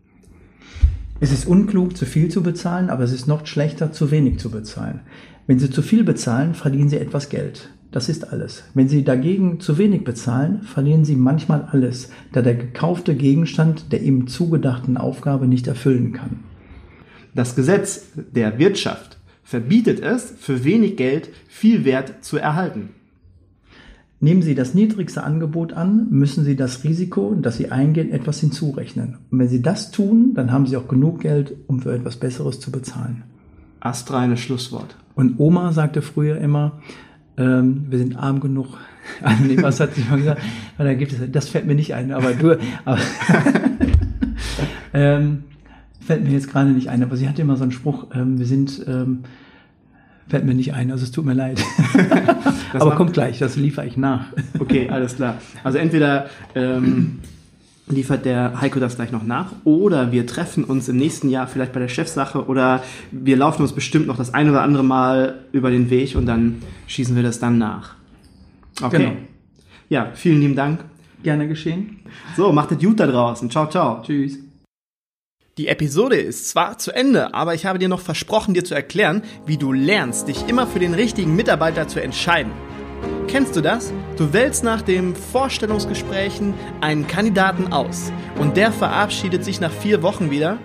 Es ist unklug, zu viel zu bezahlen, aber es ist noch schlechter, zu wenig zu bezahlen. Wenn Sie zu viel bezahlen, verdienen Sie etwas Geld. Das ist alles. Wenn Sie dagegen zu wenig bezahlen, verlieren Sie manchmal alles, da der gekaufte Gegenstand der ihm zugedachten Aufgabe nicht erfüllen kann. Das Gesetz der Wirtschaft verbietet es, für wenig Geld viel Wert zu erhalten. Nehmen Sie das niedrigste Angebot an, müssen Sie das Risiko, das Sie eingehen, etwas hinzurechnen. Und wenn Sie das tun, dann haben Sie auch genug Geld, um für etwas Besseres zu bezahlen. Astreines Schlusswort. Und Oma sagte früher immer, ähm, wir sind arm genug. Also nee, was hat sie mal gesagt? Weil da gibt es, das fällt mir nicht ein, aber du, aber, ähm, fällt mir jetzt gerade nicht ein, aber sie hatte immer so einen Spruch, ähm, wir sind, ähm, fällt mir nicht ein, also es tut mir leid. aber kommt gleich, das liefere ich nach. Okay, alles klar. Also entweder ähm, liefert der Heiko das gleich noch nach oder wir treffen uns im nächsten Jahr vielleicht bei der Chefsache oder wir laufen uns bestimmt noch das ein oder andere Mal über den Weg und dann schießen wir das dann nach. Okay. Genau. Ja, vielen lieben Dank. Gerne geschehen. So, macht es gut da draußen. Ciao, ciao. Tschüss. Die Episode ist zwar zu Ende, aber ich habe dir noch versprochen, dir zu erklären, wie du lernst, dich immer für den richtigen Mitarbeiter zu entscheiden. Kennst du das? Du wählst nach den Vorstellungsgesprächen einen Kandidaten aus und der verabschiedet sich nach vier Wochen wieder?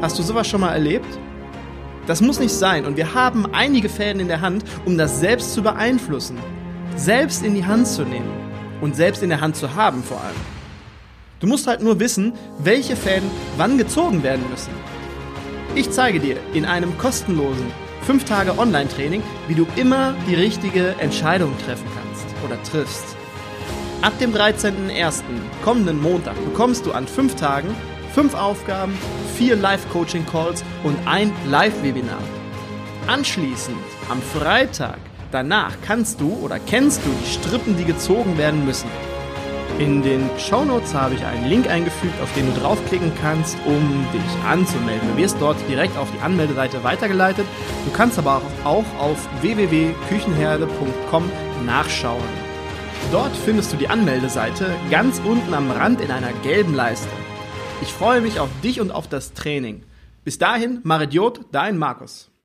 Hast du sowas schon mal erlebt? Das muss nicht sein und wir haben einige Fäden in der Hand, um das selbst zu beeinflussen, selbst in die Hand zu nehmen und selbst in der Hand zu haben vor allem. Du musst halt nur wissen, welche Fäden wann gezogen werden müssen. Ich zeige dir in einem kostenlosen 5 Tage Online-Training, wie du immer die richtige Entscheidung treffen kannst oder triffst. Ab dem 13.01. kommenden Montag bekommst du an 5 Tagen 5 Aufgaben, 4 Live-Coaching-Calls und ein Live-Webinar. Anschließend am Freitag danach kannst du oder kennst du die Strippen, die gezogen werden müssen. In den Shownotes habe ich einen Link eingefügt, auf den du draufklicken kannst, um dich anzumelden. Du wirst dort direkt auf die Anmeldeseite weitergeleitet. Du kannst aber auch auf www.küchenherde.com nachschauen. Dort findest du die Anmeldeseite ganz unten am Rand in einer gelben Leiste. Ich freue mich auf dich und auf das Training. Bis dahin, Maridiot, dein Markus.